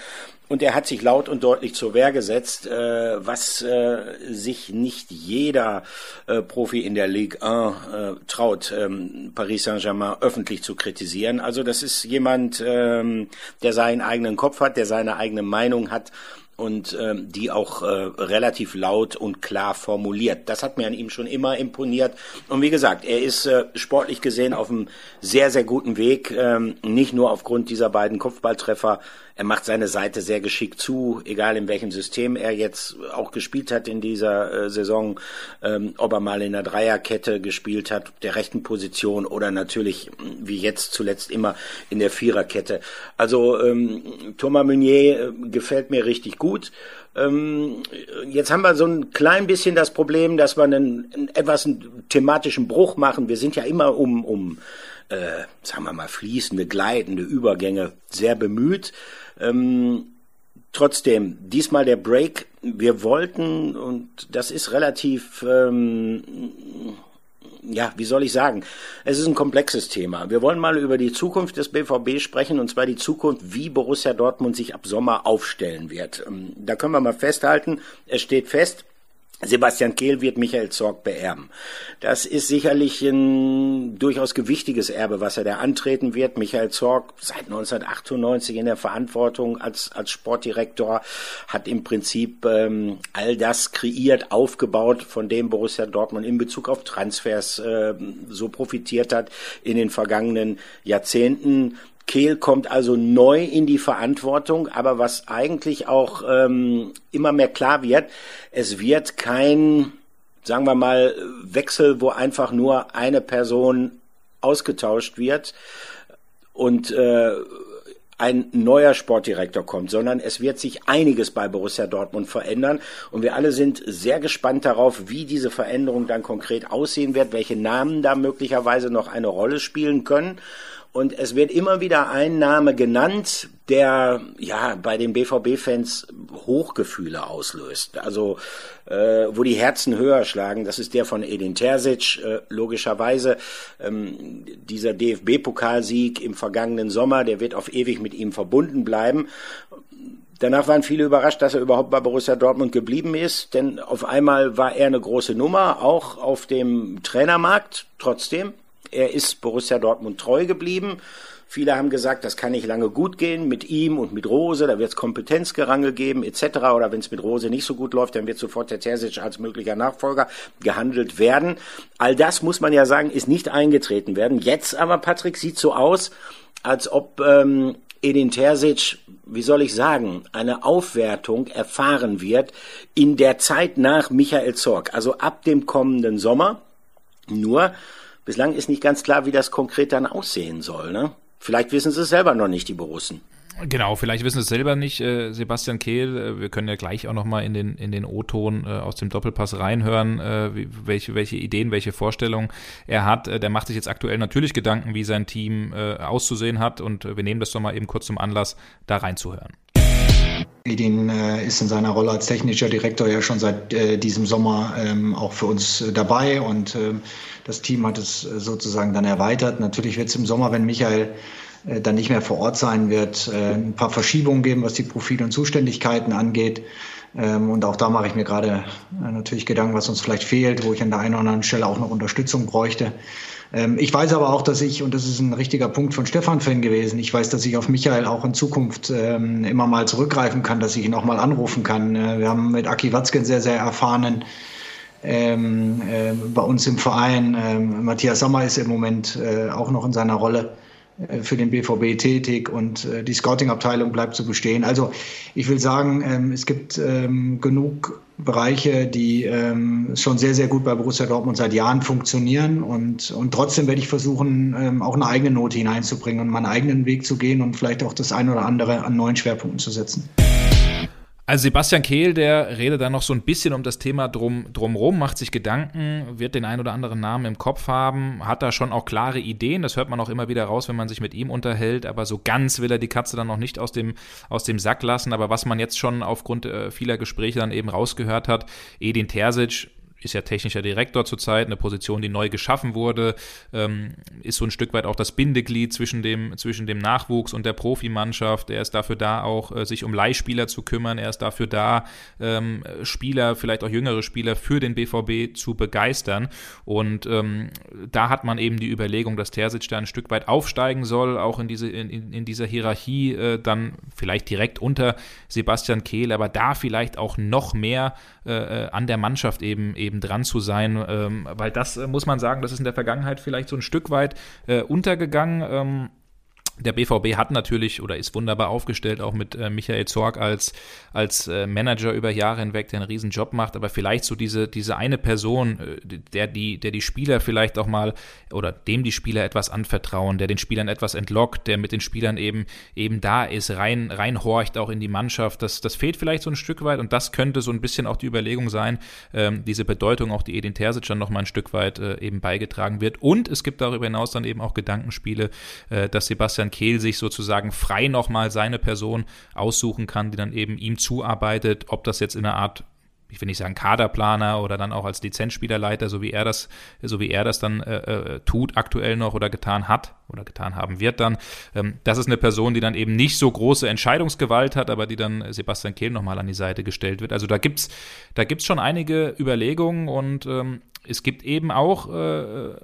Und er hat sich laut und deutlich zur Wehr gesetzt, äh, was äh, sich nicht jeder äh, Profi in der Ligue 1 äh, traut, ähm, Paris Saint-Germain öffentlich zu kritisieren. Also das ist jemand, ähm, der seinen eigenen Kopf hat, der seine eigene Meinung hat und ähm, die auch äh, relativ laut und klar formuliert. Das hat mir an ihm schon immer imponiert. Und wie gesagt, er ist äh, sportlich gesehen auf einem sehr, sehr guten Weg, ähm, nicht nur aufgrund dieser beiden Kopfballtreffer. Er macht seine Seite sehr geschickt zu, egal in welchem System er jetzt auch gespielt hat in dieser äh, Saison, ähm, ob er mal in der Dreierkette gespielt hat, der rechten Position oder natürlich, wie jetzt zuletzt immer, in der Viererkette. Also ähm, Thomas Meunier äh, gefällt mir richtig gut. Ähm, jetzt haben wir so ein klein bisschen das Problem, dass wir einen, einen etwas einen thematischen Bruch machen. Wir sind ja immer um, um äh, sagen wir mal, fließende, gleitende Übergänge sehr bemüht. Ähm, trotzdem, diesmal der Break. Wir wollten, und das ist relativ, ähm, ja, wie soll ich sagen? Es ist ein komplexes Thema. Wir wollen mal über die Zukunft des BVB sprechen, und zwar die Zukunft, wie Borussia Dortmund sich ab Sommer aufstellen wird. Ähm, da können wir mal festhalten, es steht fest, Sebastian Kehl wird Michael Zorg beerben. Das ist sicherlich ein durchaus gewichtiges Erbe, was er da antreten wird. Michael Zorg seit 1998 in der Verantwortung als, als Sportdirektor hat im Prinzip ähm, all das kreiert, aufgebaut, von dem Borussia Dortmund in Bezug auf Transfers äh, so profitiert hat in den vergangenen Jahrzehnten. Kehl kommt also neu in die Verantwortung, aber was eigentlich auch ähm, immer mehr klar wird, es wird kein, sagen wir mal, Wechsel, wo einfach nur eine Person ausgetauscht wird und äh, ein neuer Sportdirektor kommt, sondern es wird sich einiges bei Borussia Dortmund verändern und wir alle sind sehr gespannt darauf, wie diese Veränderung dann konkret aussehen wird, welche Namen da möglicherweise noch eine Rolle spielen können. Und es wird immer wieder ein Name genannt, der ja bei den BVB-Fans Hochgefühle auslöst. Also äh, wo die Herzen höher schlagen, das ist der von Edin Terzic. Äh, logischerweise ähm, dieser DFB-Pokalsieg im vergangenen Sommer, der wird auf ewig mit ihm verbunden bleiben. Danach waren viele überrascht, dass er überhaupt bei Borussia Dortmund geblieben ist, denn auf einmal war er eine große Nummer, auch auf dem Trainermarkt. Trotzdem, er ist Borussia Dortmund treu geblieben. Viele haben gesagt, das kann nicht lange gut gehen mit ihm und mit Rose, da wird es Kompetenzgerangel geben etc. Oder wenn es mit Rose nicht so gut läuft, dann wird sofort der Terzic als möglicher Nachfolger gehandelt werden. All das muss man ja sagen, ist nicht eingetreten werden. Jetzt aber, Patrick, sieht so aus, als ob ähm, Edin Terzic, wie soll ich sagen, eine Aufwertung erfahren wird in der Zeit nach Michael Zorg, also ab dem kommenden Sommer. Nur Bislang ist nicht ganz klar, wie das konkret dann aussehen soll. Ne? Vielleicht wissen sie es selber noch nicht, die Borussen. Genau, vielleicht wissen es selber nicht, äh, Sebastian Kehl. Äh, wir können ja gleich auch nochmal in den, in den O-Ton äh, aus dem Doppelpass reinhören, äh, wie, welche, welche Ideen, welche Vorstellungen er hat. Äh, der macht sich jetzt aktuell natürlich Gedanken, wie sein Team äh, auszusehen hat und wir nehmen das doch mal eben kurz zum Anlass, da reinzuhören. Edin äh, ist in seiner Rolle als technischer Direktor ja schon seit äh, diesem Sommer ähm, auch für uns äh, dabei und äh, das Team hat es äh, sozusagen dann erweitert. Natürlich wird es im Sommer, wenn Michael äh, dann nicht mehr vor Ort sein wird, ein paar Verschiebungen geben, was die Profile und Zuständigkeiten angeht. Ähm, und auch da mache ich mir gerade natürlich Gedanken, was uns vielleicht fehlt, wo ich an der einen oder anderen Stelle auch noch Unterstützung bräuchte. Ähm, ich weiß aber auch, dass ich, und das ist ein richtiger Punkt von Stefan Fan gewesen, ich weiß, dass ich auf Michael auch in Zukunft ähm, immer mal zurückgreifen kann, dass ich ihn auch mal anrufen kann. Äh, wir haben mit Aki Watzke sehr, sehr erfahrenen ähm, äh, bei uns im Verein. Ähm, Matthias Sommer ist im Moment äh, auch noch in seiner Rolle für den BVB tätig und äh, die Scouting-Abteilung bleibt so bestehen. Also ich will sagen, ähm, es gibt ähm, genug Bereiche, die ähm, schon sehr, sehr gut bei Borussia Dortmund seit Jahren funktionieren. Und, und trotzdem werde ich versuchen, auch eine eigene Note hineinzubringen und meinen eigenen Weg zu gehen und vielleicht auch das eine oder andere an neuen Schwerpunkten zu setzen. Also Sebastian Kehl, der redet da noch so ein bisschen um das Thema drum, drumrum, macht sich Gedanken, wird den ein oder anderen Namen im Kopf haben, hat da schon auch klare Ideen, das hört man auch immer wieder raus, wenn man sich mit ihm unterhält, aber so ganz will er die Katze dann noch nicht aus dem, aus dem Sack lassen, aber was man jetzt schon aufgrund äh, vieler Gespräche dann eben rausgehört hat, Edin Terzic ist ja technischer Direktor zurzeit, eine Position, die neu geschaffen wurde, ähm, ist so ein Stück weit auch das Bindeglied zwischen dem, zwischen dem Nachwuchs und der Profimannschaft. Er ist dafür da, auch äh, sich um Leihspieler zu kümmern. Er ist dafür da, ähm, Spieler, vielleicht auch jüngere Spieler für den BVB zu begeistern. Und ähm, da hat man eben die Überlegung, dass Terzic da ein Stück weit aufsteigen soll, auch in, diese, in, in dieser Hierarchie, äh, dann vielleicht direkt unter Sebastian Kehl, aber da vielleicht auch noch mehr äh, äh an der Mannschaft eben, eben eben dran zu sein, ähm, weil das äh, muss man sagen, das ist in der Vergangenheit vielleicht so ein Stück weit äh, untergegangen. Ähm, der BVB hat natürlich oder ist wunderbar aufgestellt, auch mit äh, Michael Zorg als, als äh, Manager über Jahre hinweg, der einen riesen Job macht, aber vielleicht so diese, diese eine Person, äh, der, die, der die Spieler vielleicht auch mal oder dem die Spieler etwas anvertrauen, der den Spielern etwas entlockt, der mit den Spielern eben, eben da ist, rein, reinhorcht auch in die Mannschaft, das, das fehlt vielleicht so ein Stück weit und das könnte so ein bisschen auch die Überlegung sein, ähm, diese Bedeutung auch die Edin Terzic dann nochmal ein Stück weit äh, eben beigetragen wird. Und es gibt darüber hinaus dann eben auch Gedankenspiele, äh, dass Sebastian Sebastian Kehl sich sozusagen frei nochmal seine Person aussuchen kann, die dann eben ihm zuarbeitet, ob das jetzt in einer Art ich will nicht sagen Kaderplaner oder dann auch als Lizenzspielerleiter, so wie er das, so wie er das dann äh, äh, tut aktuell noch oder getan hat oder getan haben wird dann. Ähm, das ist eine Person, die dann eben nicht so große Entscheidungsgewalt hat, aber die dann Sebastian Kehl nochmal an die Seite gestellt wird. Also da gibt's, da gibt's schon einige Überlegungen und ähm, es gibt eben auch äh,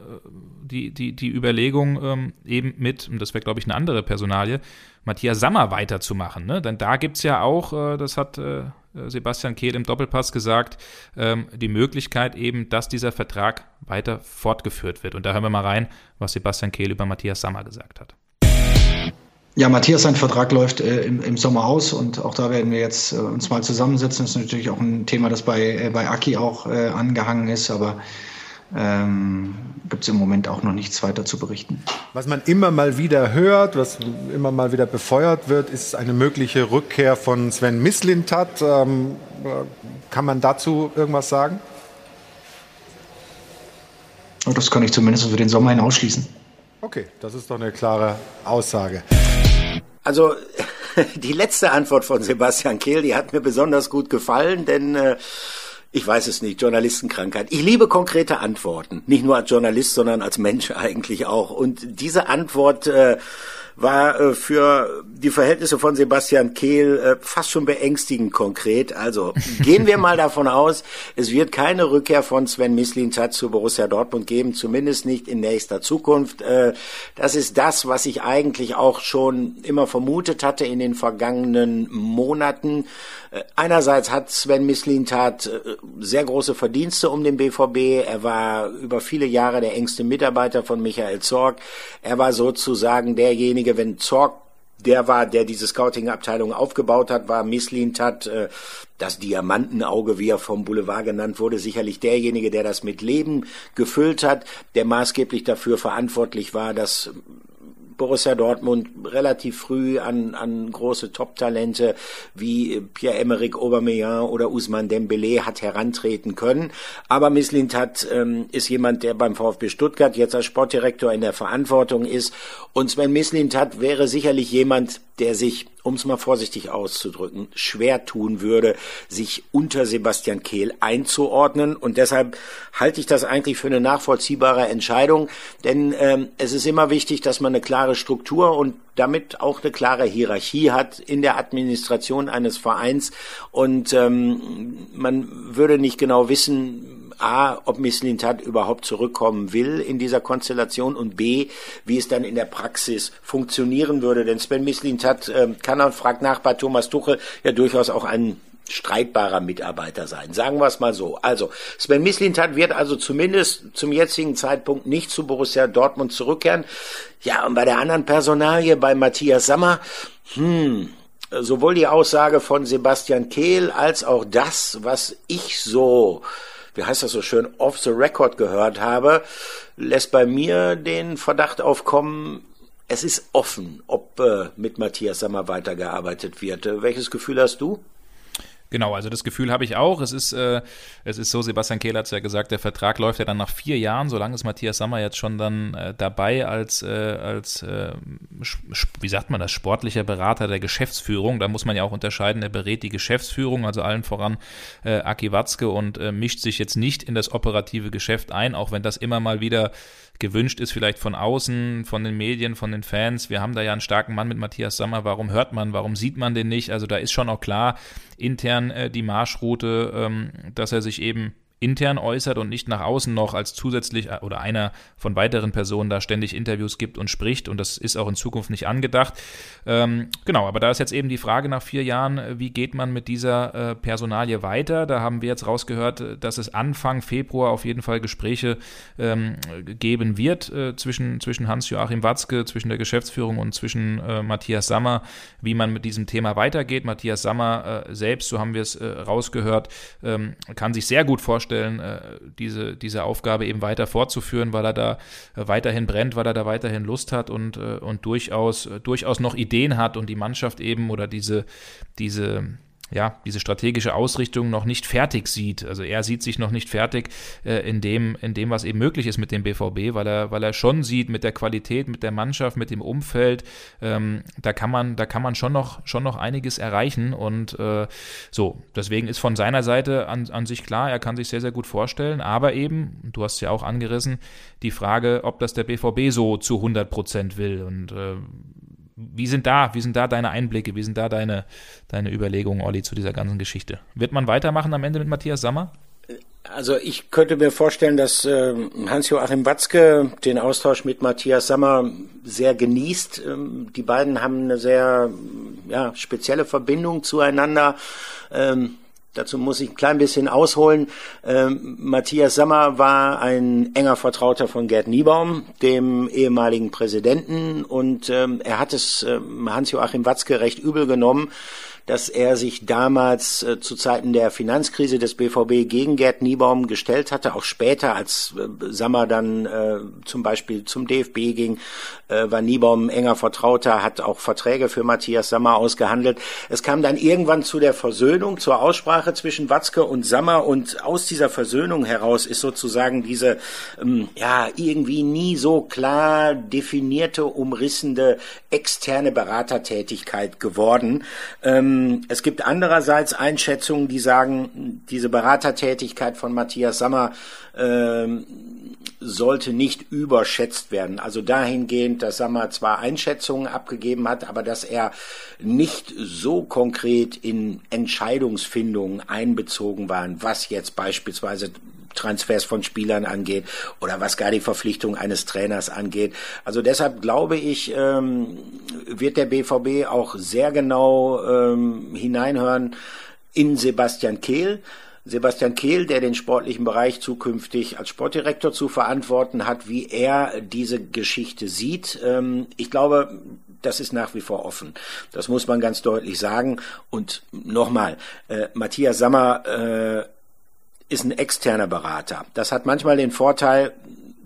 die, die, die Überlegung, ähm, eben mit, und das wäre, glaube ich, eine andere Personalie, Matthias Sammer weiterzumachen. Ne? Denn da gibt es ja auch, äh, das hat äh, Sebastian Kehl im Doppelpass gesagt, ähm, die Möglichkeit eben, dass dieser Vertrag weiter fortgeführt wird. Und da hören wir mal rein, was Sebastian Kehl über Matthias Sammer gesagt hat. Ja, Matthias, sein Vertrag läuft äh, im, im, Sommer aus und auch da werden wir jetzt äh, uns mal zusammensetzen. Das ist natürlich auch ein Thema, das bei, äh, bei Aki auch äh, angehangen ist, aber ähm, gibt es im Moment auch noch nichts weiter zu berichten. Was man immer mal wieder hört, was immer mal wieder befeuert wird, ist eine mögliche Rückkehr von Sven Mislintat. Ähm, kann man dazu irgendwas sagen? Das kann ich zumindest für den Sommer hin ausschließen. Okay, das ist doch eine klare Aussage. Also die letzte Antwort von Sebastian Kehl, die hat mir besonders gut gefallen, denn äh, ich weiß es nicht, Journalistenkrankheit. Ich liebe konkrete Antworten, nicht nur als Journalist, sondern als Mensch eigentlich auch. Und diese Antwort äh, war äh, für die Verhältnisse von Sebastian Kehl äh, fast schon beängstigend konkret. Also gehen wir mal davon aus, es wird keine Rückkehr von Sven Mislintat zu Borussia Dortmund geben, zumindest nicht in nächster Zukunft. Äh, das ist das, was ich eigentlich auch schon immer vermutet hatte in den vergangenen Monaten. Äh, einerseits hat Sven Mislintat äh, sehr große Verdienste um den BVB. Er war über viele Jahre der engste Mitarbeiter von Michael Zorg. Er war sozusagen derjenige, wenn Zorg der war, der diese Scouting-Abteilung aufgebaut hat, war misslint hat, äh, das Diamantenauge, wie er vom Boulevard genannt wurde, sicherlich derjenige, der das mit Leben gefüllt hat, der maßgeblich dafür verantwortlich war, dass Borussia Dortmund relativ früh an, an große Top-Talente wie Pierre-Emerick Aubameyang oder Usman Dembele hat herantreten können. Aber Mislint hat, ähm, ist jemand, der beim VfB Stuttgart jetzt als Sportdirektor in der Verantwortung ist. Und Sven Mislint hat wäre sicherlich jemand, der sich um es mal vorsichtig auszudrücken, schwer tun würde, sich unter Sebastian Kehl einzuordnen. Und deshalb halte ich das eigentlich für eine nachvollziehbare Entscheidung. Denn ähm, es ist immer wichtig, dass man eine klare Struktur und damit auch eine klare Hierarchie hat in der Administration eines Vereins. Und ähm, man würde nicht genau wissen, A, ob Misslintat überhaupt zurückkommen will in dieser Konstellation und B, wie es dann in der Praxis funktionieren würde. Denn Sven Misslintat äh, kann und fragt nach bei Thomas Tuchel ja durchaus auch ein streitbarer Mitarbeiter sein. Sagen wir es mal so. Also, Sven Mislintat wird also zumindest zum jetzigen Zeitpunkt nicht zu Borussia Dortmund zurückkehren. Ja, und bei der anderen Personalie, bei Matthias Sammer, hm, sowohl die Aussage von Sebastian Kehl als auch das, was ich so wie heißt das so schön, off the record gehört habe, lässt bei mir den Verdacht aufkommen, es ist offen, ob äh, mit Matthias Sammer weitergearbeitet wird. Welches Gefühl hast du? Genau, also das Gefühl habe ich auch. Es ist, äh, es ist so, Sebastian Kehl hat es ja gesagt, der Vertrag läuft ja dann nach vier Jahren. Solange ist Matthias Sammer jetzt schon dann äh, dabei als, äh, als äh, wie sagt man das, sportlicher Berater der Geschäftsführung. Da muss man ja auch unterscheiden, er berät die Geschäftsführung, also allen voran äh, Aki Watzke und äh, mischt sich jetzt nicht in das operative Geschäft ein, auch wenn das immer mal wieder gewünscht ist, vielleicht von außen, von den Medien, von den Fans. Wir haben da ja einen starken Mann mit Matthias Sammer. Warum hört man, warum sieht man den nicht? Also da ist schon auch klar intern äh, die Marschroute, ähm, dass er sich eben intern äußert und nicht nach außen noch als zusätzlich äh, oder einer von weiteren Personen da ständig Interviews gibt und spricht und das ist auch in Zukunft nicht angedacht. Ähm, genau, aber da ist jetzt eben die Frage nach vier Jahren, äh, wie geht man mit dieser äh, Personalie weiter? Da haben wir jetzt rausgehört, äh, dass es Anfang Februar auf jeden Fall Gespräche ähm, geben wird äh, zwischen, zwischen Hans-Joachim Watzke, zwischen der Geschäftsführung und zwischen äh, Matthias Sammer, wie man mit diesem Thema weitergeht. Matthias Sammer selbst, so haben wir es rausgehört, ähm, kann sich sehr gut vorstellen, vorstellen, äh, diese, diese Aufgabe eben weiter fortzuführen, weil er da äh, weiterhin brennt, weil er da weiterhin Lust hat und, äh, und durchaus, durchaus noch Ideen hat und die Mannschaft eben oder diese, diese ja, diese strategische Ausrichtung noch nicht fertig sieht. Also er sieht sich noch nicht fertig äh, in, dem, in dem, was eben möglich ist mit dem BVB, weil er, weil er schon sieht mit der Qualität, mit der Mannschaft, mit dem Umfeld, ähm, da kann man, da kann man schon noch, schon noch einiges erreichen. Und äh, so, deswegen ist von seiner Seite an, an sich klar, er kann sich sehr, sehr gut vorstellen, aber eben, du hast ja auch angerissen, die Frage, ob das der BVB so zu 100 Prozent will. Und äh, wie sind da, wie sind da deine Einblicke, wie sind da deine, deine Überlegungen, Olli, zu dieser ganzen Geschichte? Wird man weitermachen am Ende mit Matthias Sammer? Also ich könnte mir vorstellen, dass äh, Hans-Joachim Watzke den Austausch mit Matthias Sammer sehr genießt. Ähm, die beiden haben eine sehr ja, spezielle Verbindung zueinander. Ähm, Dazu muss ich ein klein bisschen ausholen. Ähm, Matthias Sammer war ein enger Vertrauter von Gerd Niebaum, dem ehemaligen Präsidenten, und ähm, er hat es ähm, Hans-Joachim Watzke recht übel genommen, dass er sich damals äh, zu Zeiten der Finanzkrise des BVB gegen Gerd Niebaum gestellt hatte, auch später, als äh, Sammer dann äh, zum Beispiel zum DFB ging, äh, war Niebaum enger Vertrauter, hat auch Verträge für Matthias Sammer ausgehandelt. Es kam dann irgendwann zu der Versöhnung, zur Aussprache zwischen Watzke und Sammer und aus dieser Versöhnung heraus ist sozusagen diese ähm, ja irgendwie nie so klar definierte, umrissende externe Beratertätigkeit geworden. Ähm, es gibt andererseits Einschätzungen, die sagen, diese Beratertätigkeit von Matthias Sammer ähm, sollte nicht überschätzt werden. Also dahingehend, dass Sammer zwar Einschätzungen abgegeben hat, aber dass er nicht so konkret in Entscheidungsfindungen einbezogen war, was jetzt beispielsweise Transfers von Spielern angeht oder was gar die Verpflichtung eines Trainers angeht. Also deshalb glaube ich, ähm, wird der BVB auch sehr genau ähm, hineinhören in Sebastian Kehl. Sebastian Kehl, der den sportlichen Bereich zukünftig als Sportdirektor zu verantworten hat, wie er diese Geschichte sieht. Ähm, ich glaube, das ist nach wie vor offen. Das muss man ganz deutlich sagen. Und nochmal, äh, Matthias Sammer äh, ist ein externer Berater. Das hat manchmal den Vorteil,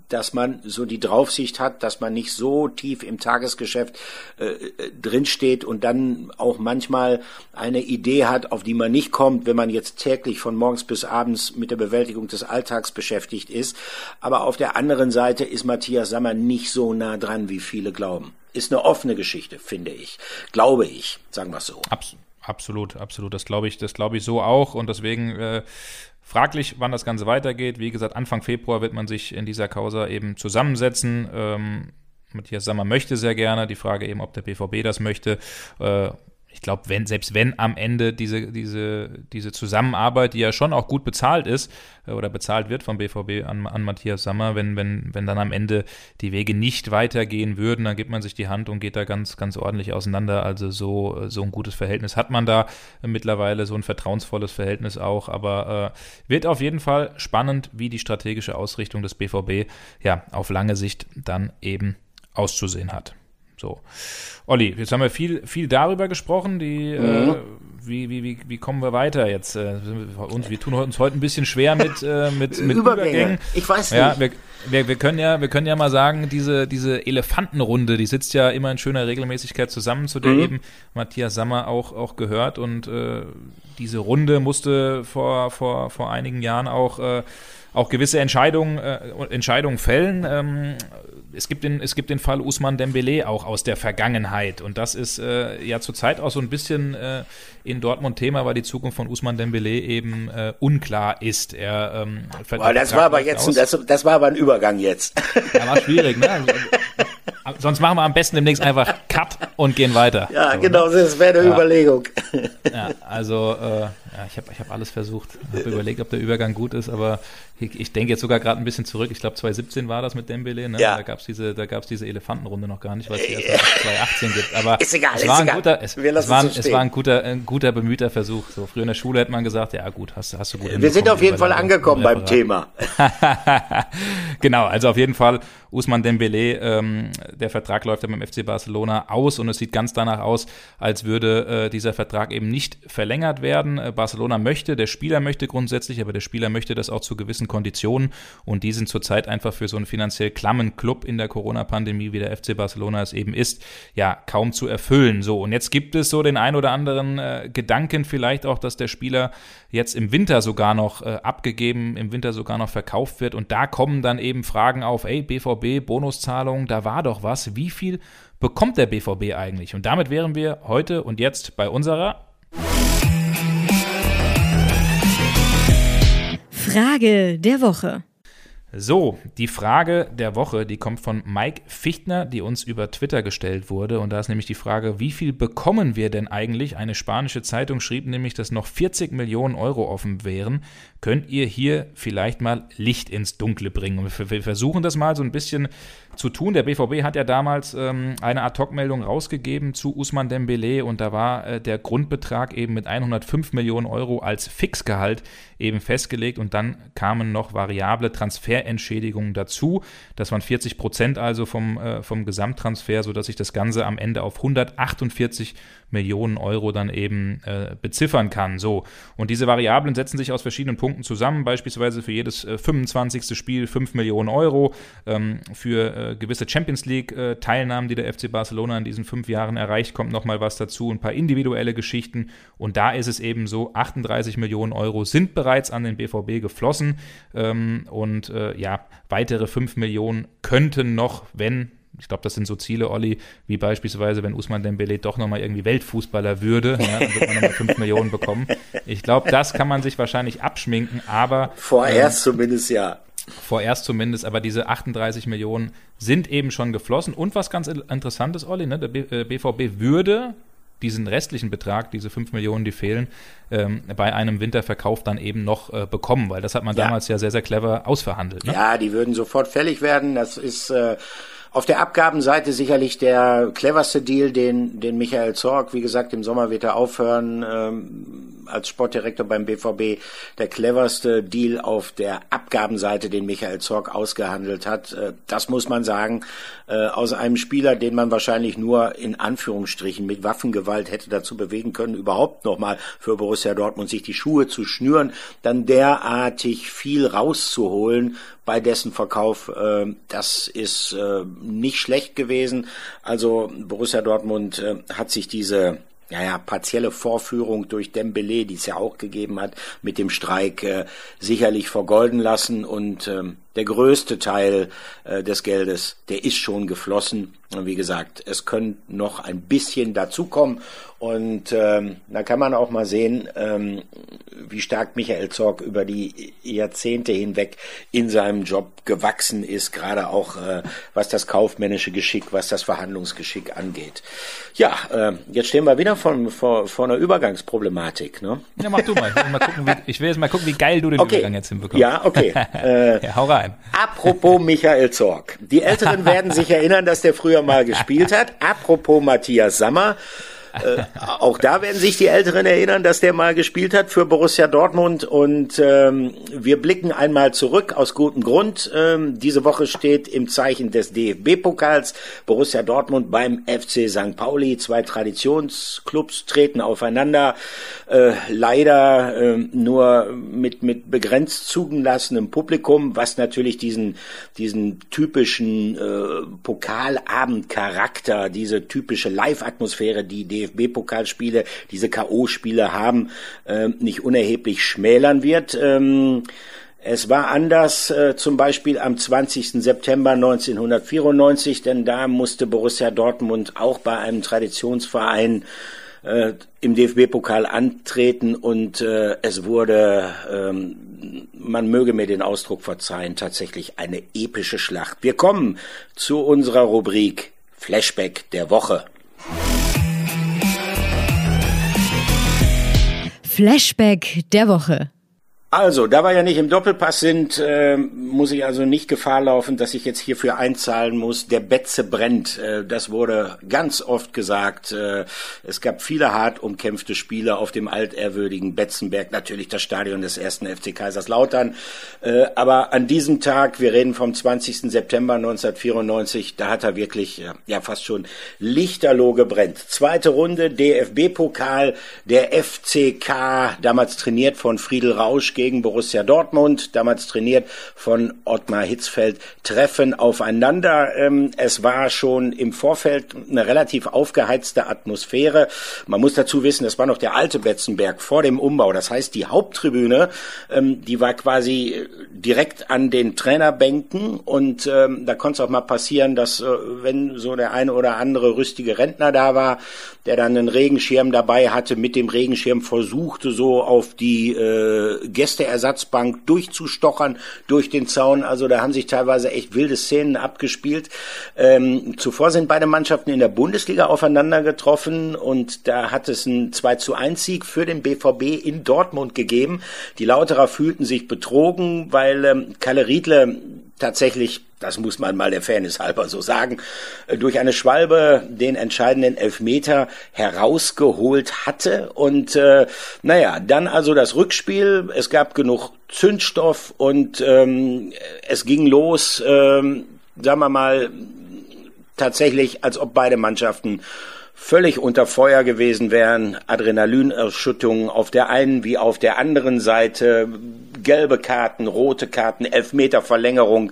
dass man so die Draufsicht hat, dass man nicht so tief im Tagesgeschäft äh, äh, drinsteht und dann auch manchmal eine Idee hat, auf die man nicht kommt, wenn man jetzt täglich von morgens bis abends mit der Bewältigung des Alltags beschäftigt ist. Aber auf der anderen Seite ist Matthias Sammer nicht so nah dran, wie viele glauben. Ist eine offene Geschichte, finde ich. Glaube ich, sagen wir es so. Absolut. Absolut, absolut. Das glaube ich, das glaube ich so auch. Und deswegen äh, Fraglich, wann das Ganze weitergeht. Wie gesagt, Anfang Februar wird man sich in dieser Causa eben zusammensetzen. Ähm, Matthias Sammer möchte sehr gerne. Die Frage eben, ob der BVB das möchte. Äh, ich glaube, wenn, selbst wenn am Ende diese, diese, diese Zusammenarbeit, die ja schon auch gut bezahlt ist äh, oder bezahlt wird vom BVB an, an Matthias Sammer, wenn, wenn, wenn dann am Ende die Wege nicht weitergehen würden, dann gibt man sich die Hand und geht da ganz, ganz ordentlich auseinander. Also so, so ein gutes Verhältnis hat man da mittlerweile, so ein vertrauensvolles Verhältnis auch. Aber äh, wird auf jeden Fall spannend, wie die strategische Ausrichtung des BVB ja auf lange Sicht dann eben auszusehen hat. So. Olli, jetzt haben wir viel, viel darüber gesprochen. Die, äh, mhm. äh, wie, wie, wie, wie kommen wir weiter jetzt? Äh, uns, wir tun uns heute ein bisschen schwer mit, äh, mit, mit Übergänge. Übergängen. Ich weiß nicht. Ja, wir, wir, wir, können ja, wir können ja mal sagen, diese, diese Elefantenrunde, die sitzt ja immer in schöner Regelmäßigkeit zusammen, zu der mhm. eben Matthias Sammer auch, auch gehört. Und äh, diese Runde musste vor, vor, vor einigen Jahren auch, äh, auch gewisse Entscheidungen, äh, Entscheidungen fällen. Ähm, es gibt den, es gibt den Fall Usman Dembele auch aus der Vergangenheit und das ist äh, ja zurzeit auch so ein bisschen äh, in Dortmund Thema, weil die Zukunft von Usman Dembele eben äh, unklar ist. Er ähm, Boah, das war aber jetzt, das, das war aber ein Übergang jetzt. Ja, war schwierig, ne? Also, Sonst machen wir am besten demnächst einfach Cut und gehen weiter. Ja, so, genau, ne? das wäre eine ja. Überlegung. Ja, also äh, ja, ich habe ich hab alles versucht. Ich habe überlegt, ob der Übergang gut ist, aber ich, ich denke jetzt sogar gerade ein bisschen zurück. Ich glaube 2017 war das mit Dembele. Ne? Ja. Da gab es diese, diese Elefantenrunde noch gar nicht, weil es die erst 2018 gibt. Aber ist egal, es war ein guter, es, es war, es war ein guter, ein guter bemühter Versuch. So früher in der Schule hätte man gesagt, ja gut, hast, hast du gut. Wir sind auf jeden Fall angekommen beim Thema. genau, also auf jeden Fall Usman Dembele, ähm, der Vertrag läuft ja beim FC Barcelona aus und es sieht ganz danach aus, als würde äh, dieser Vertrag eben nicht verlängert werden. Äh, Barcelona möchte, der Spieler möchte grundsätzlich, aber der Spieler möchte das auch zu gewissen Konditionen und die sind zurzeit einfach für so einen finanziell klammen Club in der Corona-Pandemie, wie der FC Barcelona es eben ist, ja, kaum zu erfüllen. So, und jetzt gibt es so den ein oder anderen äh, Gedanken vielleicht auch, dass der Spieler jetzt im Winter sogar noch äh, abgegeben, im Winter sogar noch verkauft wird und da kommen dann eben Fragen auf, ey, BVB Bonuszahlungen, da war doch was. Wie viel bekommt der BVB eigentlich? Und damit wären wir heute und jetzt bei unserer Frage der Woche. So, die Frage der Woche, die kommt von Mike Fichtner, die uns über Twitter gestellt wurde. Und da ist nämlich die Frage, wie viel bekommen wir denn eigentlich? Eine spanische Zeitung schrieb nämlich, dass noch 40 Millionen Euro offen wären. Könnt ihr hier vielleicht mal Licht ins Dunkle bringen? Und wir versuchen das mal so ein bisschen zu tun. Der BVB hat ja damals ähm, eine Ad-Hoc-Meldung rausgegeben zu Usman Dembele und da war äh, der Grundbetrag eben mit 105 Millionen Euro als Fixgehalt eben festgelegt und dann kamen noch variable Transferentschädigungen dazu. Das waren 40 Prozent also vom, äh, vom Gesamttransfer, sodass sich das Ganze am Ende auf 148 Millionen Euro dann eben äh, beziffern kann. So. Und diese Variablen setzen sich aus verschiedenen Punkten zusammen, beispielsweise für jedes äh, 25. Spiel 5 Millionen Euro, ähm, für äh, gewisse Champions League-Teilnahmen, die der FC Barcelona in diesen fünf Jahren erreicht, kommt nochmal was dazu, ein paar individuelle Geschichten. Und da ist es eben so, 38 Millionen Euro sind bereits an den BVB geflossen ähm, und äh, ja, weitere 5 Millionen könnten noch, wenn ich glaube, das sind so Ziele, Olli, wie beispielsweise, wenn Usman Dembele doch nochmal irgendwie Weltfußballer würde, ja, dann wird man nochmal 5 Millionen bekommen. Ich glaube, das kann man sich wahrscheinlich abschminken, aber. Vorerst ähm, zumindest ja. Vorerst zumindest, aber diese 38 Millionen sind eben schon geflossen. Und was ganz interessant ist, Olli, ne, der BVB äh, würde diesen restlichen Betrag, diese 5 Millionen, die fehlen, ähm, bei einem Winterverkauf dann eben noch äh, bekommen, weil das hat man ja. damals ja sehr, sehr clever ausverhandelt. Ne? Ja, die würden sofort fällig werden. Das ist äh, auf der Abgabenseite sicherlich der cleverste Deal, den, den Michael Zorg, wie gesagt, im Sommer wird er aufhören ähm, als Sportdirektor beim BVB, der cleverste Deal auf der Abgabenseite, den Michael Zorg ausgehandelt hat. Äh, das muss man sagen, äh, aus einem Spieler, den man wahrscheinlich nur in Anführungsstrichen mit Waffengewalt hätte dazu bewegen können, überhaupt nochmal für Borussia Dortmund sich die Schuhe zu schnüren, dann derartig viel rauszuholen, bei dessen Verkauf. Äh, das ist äh, nicht schlecht gewesen. Also Borussia Dortmund äh, hat sich diese ja, ja, partielle Vorführung durch Dembele, die es ja auch gegeben hat, mit dem Streik äh, sicherlich vergolden lassen und ähm, der größte Teil äh, des Geldes, der ist schon geflossen. Und wie gesagt, es können noch ein bisschen dazukommen. Und ähm, da kann man auch mal sehen, ähm, wie stark Michael Zorg über die Jahrzehnte hinweg in seinem Job gewachsen ist, gerade auch äh, was das kaufmännische Geschick, was das Verhandlungsgeschick angeht. Ja, äh, jetzt stehen wir wieder vor, vor, vor einer Übergangsproblematik. Ne? Ja, mach du mal. Ich will, mal gucken, wie, ich will jetzt mal gucken, wie geil du den okay. Übergang jetzt hinbekommst. Ja, okay. Äh, ja, hau rein. Apropos Michael Zorg. Die Älteren werden sich erinnern, dass der früher mal gespielt hat. Apropos Matthias Sammer. Äh, auch da werden sich die Älteren erinnern, dass der mal gespielt hat für Borussia Dortmund. Und ähm, wir blicken einmal zurück aus gutem Grund. Ähm, diese Woche steht im Zeichen des DFB-Pokals Borussia Dortmund beim FC St. Pauli. Zwei Traditionsclubs treten aufeinander. Äh, leider äh, nur mit, mit begrenzt zugelassenem Publikum, was natürlich diesen, diesen typischen äh, Pokalabendcharakter, diese typische Live-Atmosphäre, die DFB-Pokalspiele, diese K.O.-Spiele haben, äh, nicht unerheblich schmälern wird. Ähm, es war anders äh, zum Beispiel am 20. September 1994, denn da musste Borussia Dortmund auch bei einem Traditionsverein äh, im DFB-Pokal antreten und äh, es wurde, ähm, man möge mir den Ausdruck verzeihen, tatsächlich eine epische Schlacht. Wir kommen zu unserer Rubrik Flashback der Woche. Flashback der Woche. Also, da wir ja nicht im Doppelpass sind, äh, muss ich also nicht Gefahr laufen, dass ich jetzt hierfür einzahlen muss. Der Betze brennt. Äh, das wurde ganz oft gesagt. Äh, es gab viele hart umkämpfte Spiele auf dem altehrwürdigen Betzenberg. Natürlich das Stadion des ersten FC Kaiserslautern. Äh, aber an diesem Tag, wir reden vom 20. September 1994, da hat er wirklich ja, ja fast schon lichterloh gebrennt. Zweite Runde, DFB-Pokal, der FCK, damals trainiert von Friedel Rausch gegen Borussia Dortmund, damals trainiert von Ottmar Hitzfeld, treffen aufeinander. Ähm, es war schon im Vorfeld eine relativ aufgeheizte Atmosphäre. Man muss dazu wissen, das war noch der alte Betzenberg vor dem Umbau. Das heißt, die Haupttribüne, ähm, die war quasi direkt an den Trainerbänken und ähm, da konnte es auch mal passieren, dass äh, wenn so der eine oder andere rüstige Rentner da war, der dann einen Regenschirm dabei hatte, mit dem Regenschirm versuchte so auf die äh, Gästeersatzbank durchzustochern durch den Zaun. Also da haben sich teilweise echt wilde Szenen abgespielt. Ähm, zuvor sind beide Mannschaften in der Bundesliga aufeinander getroffen und da hat es einen 2 zu 1 Sieg für den BVB in Dortmund gegeben. Die Lauterer fühlten sich betrogen, weil ähm, Kalle Riedle tatsächlich, das muss man mal der Fairness halber so sagen, äh, durch eine Schwalbe den entscheidenden Elfmeter herausgeholt hatte. Und äh, naja, dann also das Rückspiel. Es gab genug Zündstoff und ähm, es ging los, ähm, sagen wir mal, tatsächlich, als ob beide Mannschaften völlig unter Feuer gewesen wären, Adrenalinausschüttungen auf der einen wie auf der anderen Seite, gelbe Karten, rote Karten, Elfmeterverlängerung,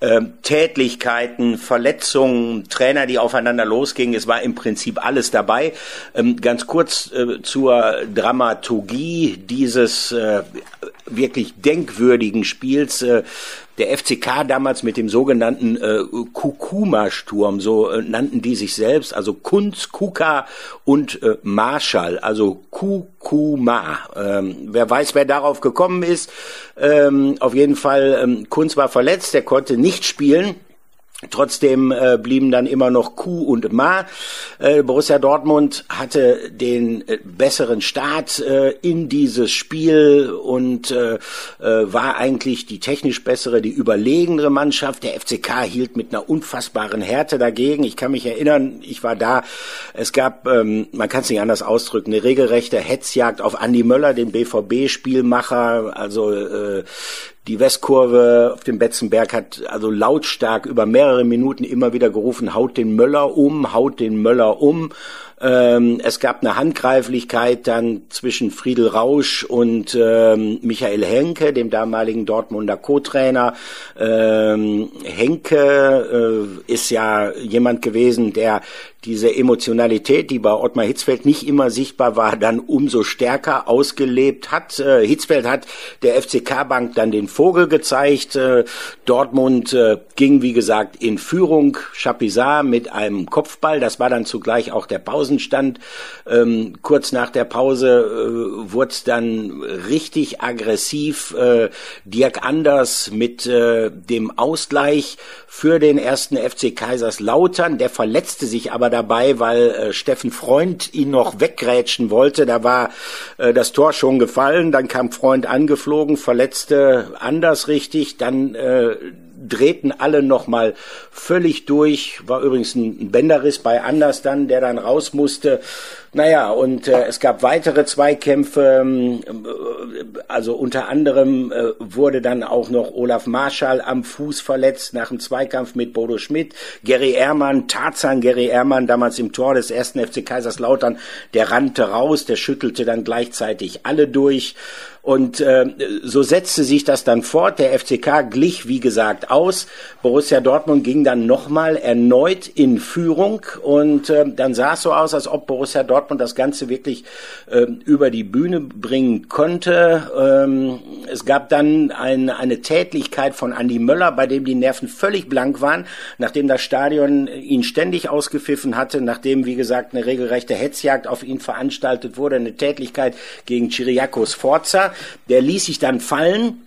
äh, Tätlichkeiten, Verletzungen, Trainer, die aufeinander losgingen. Es war im Prinzip alles dabei. Ähm, ganz kurz äh, zur Dramaturgie dieses äh, wirklich denkwürdigen Spiels. Der FCK damals mit dem sogenannten äh, Kukuma-Sturm, so äh, nannten die sich selbst, also Kunz, Kuka und äh, Marschall, also Kukuma. Ähm, wer weiß, wer darauf gekommen ist. Ähm, auf jeden Fall, ähm, Kunz war verletzt, der konnte nicht spielen. Trotzdem äh, blieben dann immer noch Q und Ma. Äh, Borussia Dortmund hatte den äh, besseren Start äh, in dieses Spiel und äh, äh, war eigentlich die technisch bessere, die überlegenere Mannschaft. Der FCK hielt mit einer unfassbaren Härte dagegen. Ich kann mich erinnern, ich war da. Es gab, ähm, man kann es nicht anders ausdrücken, eine regelrechte Hetzjagd auf Andy Möller, den BVB-Spielmacher. Also äh, die Westkurve auf dem Betzenberg hat also lautstark über mehrere Minuten immer wieder gerufen, haut den Möller um, haut den Möller um. Ähm, es gab eine Handgreiflichkeit dann zwischen Friedel Rausch und ähm, Michael Henke, dem damaligen Dortmunder Co-Trainer. Ähm, Henke äh, ist ja jemand gewesen, der diese Emotionalität, die bei Ottmar Hitzfeld nicht immer sichtbar war, dann umso stärker ausgelebt hat. Äh, Hitzfeld hat der FCK-Bank dann den Vogel gezeigt. Äh, Dortmund äh, ging, wie gesagt, in Führung. Chapisat mit einem Kopfball. Das war dann zugleich auch der Pausenstand. Ähm, kurz nach der Pause wurde es dann richtig aggressiv. Dirk Anders mit dem Ausgleich für den ersten FC Kaiserslautern. Der verletzte sich aber dabei, weil äh, Steffen Freund ihn noch weggrätschen wollte. Da war äh, das Tor schon gefallen, dann kam Freund angeflogen, verletzte anders richtig, dann äh, drehten alle nochmal völlig durch. War übrigens ein Bänderriss bei Anders dann, der dann raus musste. Naja, und äh, es gab weitere Zweikämpfe. Ähm, äh, also unter anderem äh, wurde dann auch noch Olaf Marschall am Fuß verletzt nach dem Zweikampf mit Bodo Schmidt. Gary Ehrmann, Tarzan Gary Ehrmann, damals im Tor des ersten FC Kaiserslautern, der rannte raus, der schüttelte dann gleichzeitig alle durch. Und äh, so setzte sich das dann fort. Der FCK glich, wie gesagt, aus. Borussia Dortmund ging dann nochmal erneut in Führung. Und äh, dann sah es so aus, als ob Borussia Dortmund das Ganze wirklich äh, über die Bühne bringen konnte. Ähm, es gab dann ein, eine Tätlichkeit von Andy Möller, bei dem die Nerven völlig blank waren, nachdem das Stadion ihn ständig ausgepfiffen hatte, nachdem, wie gesagt, eine regelrechte Hetzjagd auf ihn veranstaltet wurde, eine Tätlichkeit gegen Chiriakos Forza. Der ließ sich dann fallen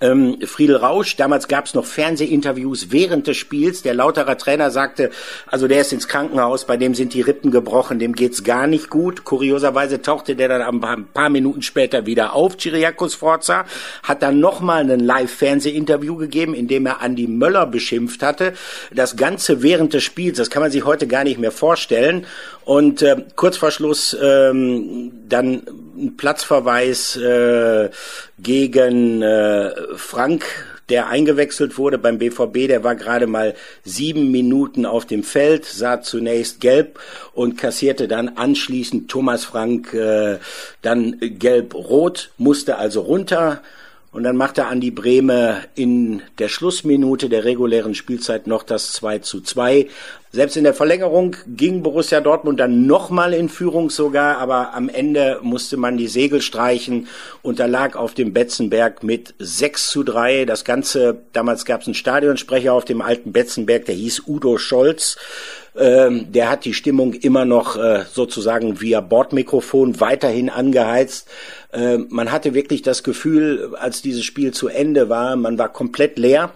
ähm, Friedel Rausch, damals gab es noch Fernsehinterviews während des Spiels. Der Lauterer Trainer sagte, also der ist ins Krankenhaus, bei dem sind die Rippen gebrochen, dem geht's gar nicht gut. Kurioserweise tauchte der dann ein paar Minuten später wieder auf, Chiriakos Forza, hat dann nochmal ein Live-Fernsehinterview gegeben, in dem er Andi Möller beschimpft hatte. Das Ganze während des Spiels, das kann man sich heute gar nicht mehr vorstellen. Und äh, kurz vor Schluss ähm, dann ein Platzverweis äh, gegen äh, Frank, der eingewechselt wurde beim BVB. Der war gerade mal sieben Minuten auf dem Feld, sah zunächst gelb und kassierte dann anschließend Thomas Frank äh, dann gelb-rot, musste also runter. Und dann machte Andi Brehme in der Schlussminute der regulären Spielzeit noch das 2 zu 2. Selbst in der Verlängerung ging Borussia Dortmund dann nochmal in Führung sogar, aber am Ende musste man die Segel streichen, unterlag auf dem Betzenberg mit 6 zu 3. Das Ganze, damals gab es einen Stadionsprecher auf dem alten Betzenberg, der hieß Udo Scholz. Ähm, der hat die Stimmung immer noch äh, sozusagen via Bordmikrofon weiterhin angeheizt. Äh, man hatte wirklich das Gefühl, als dieses Spiel zu Ende war, man war komplett leer.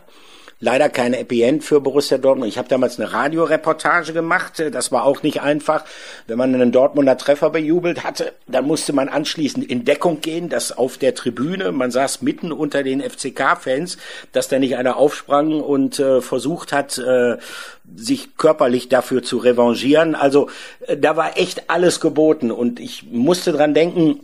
Leider keine Happy End für Borussia Dortmund. Ich habe damals eine Radioreportage gemacht. Das war auch nicht einfach. Wenn man einen Dortmunder Treffer bejubelt hatte, dann musste man anschließend in Deckung gehen, dass auf der Tribüne, man saß mitten unter den FCK-Fans, dass da nicht einer aufsprang und äh, versucht hat, äh, sich körperlich dafür zu revanchieren. Also äh, da war echt alles geboten und ich musste dran denken,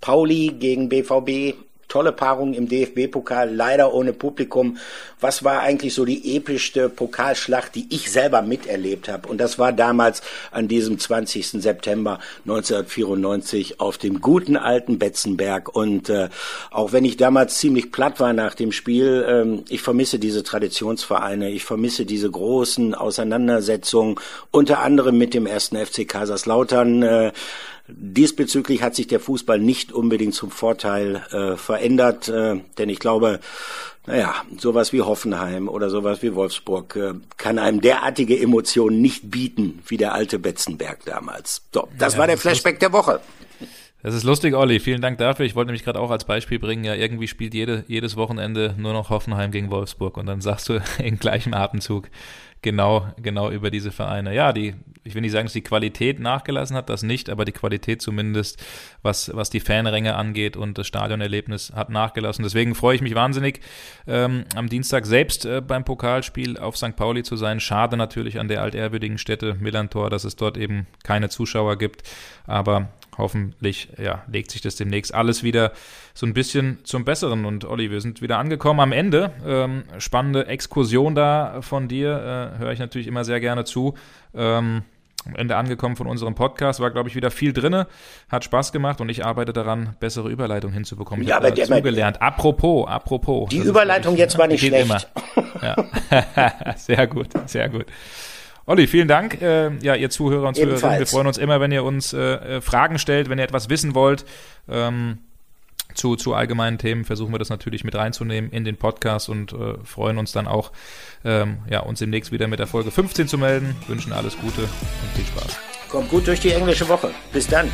Pauli gegen BVB, tolle Paarung im DFB-Pokal, leider ohne Publikum. Was war eigentlich so die epischste Pokalschlacht, die ich selber miterlebt habe? Und das war damals an diesem 20. September 1994 auf dem guten alten Betzenberg. Und äh, auch wenn ich damals ziemlich platt war nach dem Spiel, ähm, ich vermisse diese Traditionsvereine, ich vermisse diese großen Auseinandersetzungen, unter anderem mit dem ersten FC Kaiserslautern. Äh, Diesbezüglich hat sich der Fußball nicht unbedingt zum Vorteil äh, verändert, äh, denn ich glaube, naja, sowas wie Hoffenheim oder sowas wie Wolfsburg äh, kann einem derartige Emotionen nicht bieten wie der alte Betzenberg damals. So, das ja, war der Flashback der Woche. Das ist lustig, Olli. Vielen Dank dafür. Ich wollte nämlich gerade auch als Beispiel bringen, ja, irgendwie spielt jede, jedes Wochenende nur noch Hoffenheim gegen Wolfsburg und dann sagst du in gleichem Atemzug, genau, genau über diese Vereine. Ja, die, ich will nicht sagen, dass die Qualität nachgelassen hat, das nicht, aber die Qualität zumindest, was, was die Fanränge angeht und das Stadionerlebnis hat nachgelassen. Deswegen freue ich mich wahnsinnig, ähm, am Dienstag selbst äh, beim Pokalspiel auf St. Pauli zu sein. Schade natürlich an der altehrwürdigen Stätte Millantor, dass es dort eben keine Zuschauer gibt, aber hoffentlich ja, legt sich das demnächst alles wieder so ein bisschen zum Besseren. Und Olli, wir sind wieder angekommen am Ende. Ähm, spannende Exkursion da von dir, äh, höre ich natürlich immer sehr gerne zu. Ähm, am Ende angekommen von unserem Podcast. War, glaube ich, wieder viel drinne, hat Spaß gemacht und ich arbeite daran, bessere Überleitung hinzubekommen. Ich ja, habe dazu gelernt. Apropos, apropos. Die Überleitung ich, jetzt war nicht schlecht. Immer. Ja. sehr gut, sehr gut. Olli, vielen Dank. Äh, ja, ihr Zuhörer und Zuhörerinnen, wir freuen uns immer, wenn ihr uns äh, äh, Fragen stellt, wenn ihr etwas wissen wollt. Ähm, zu, zu allgemeinen Themen versuchen wir das natürlich mit reinzunehmen in den Podcast und äh, freuen uns dann auch, ähm, ja, uns demnächst wieder mit der Folge 15 zu melden. Wünschen alles Gute und viel Spaß. Kommt gut durch die englische Woche. Bis dann.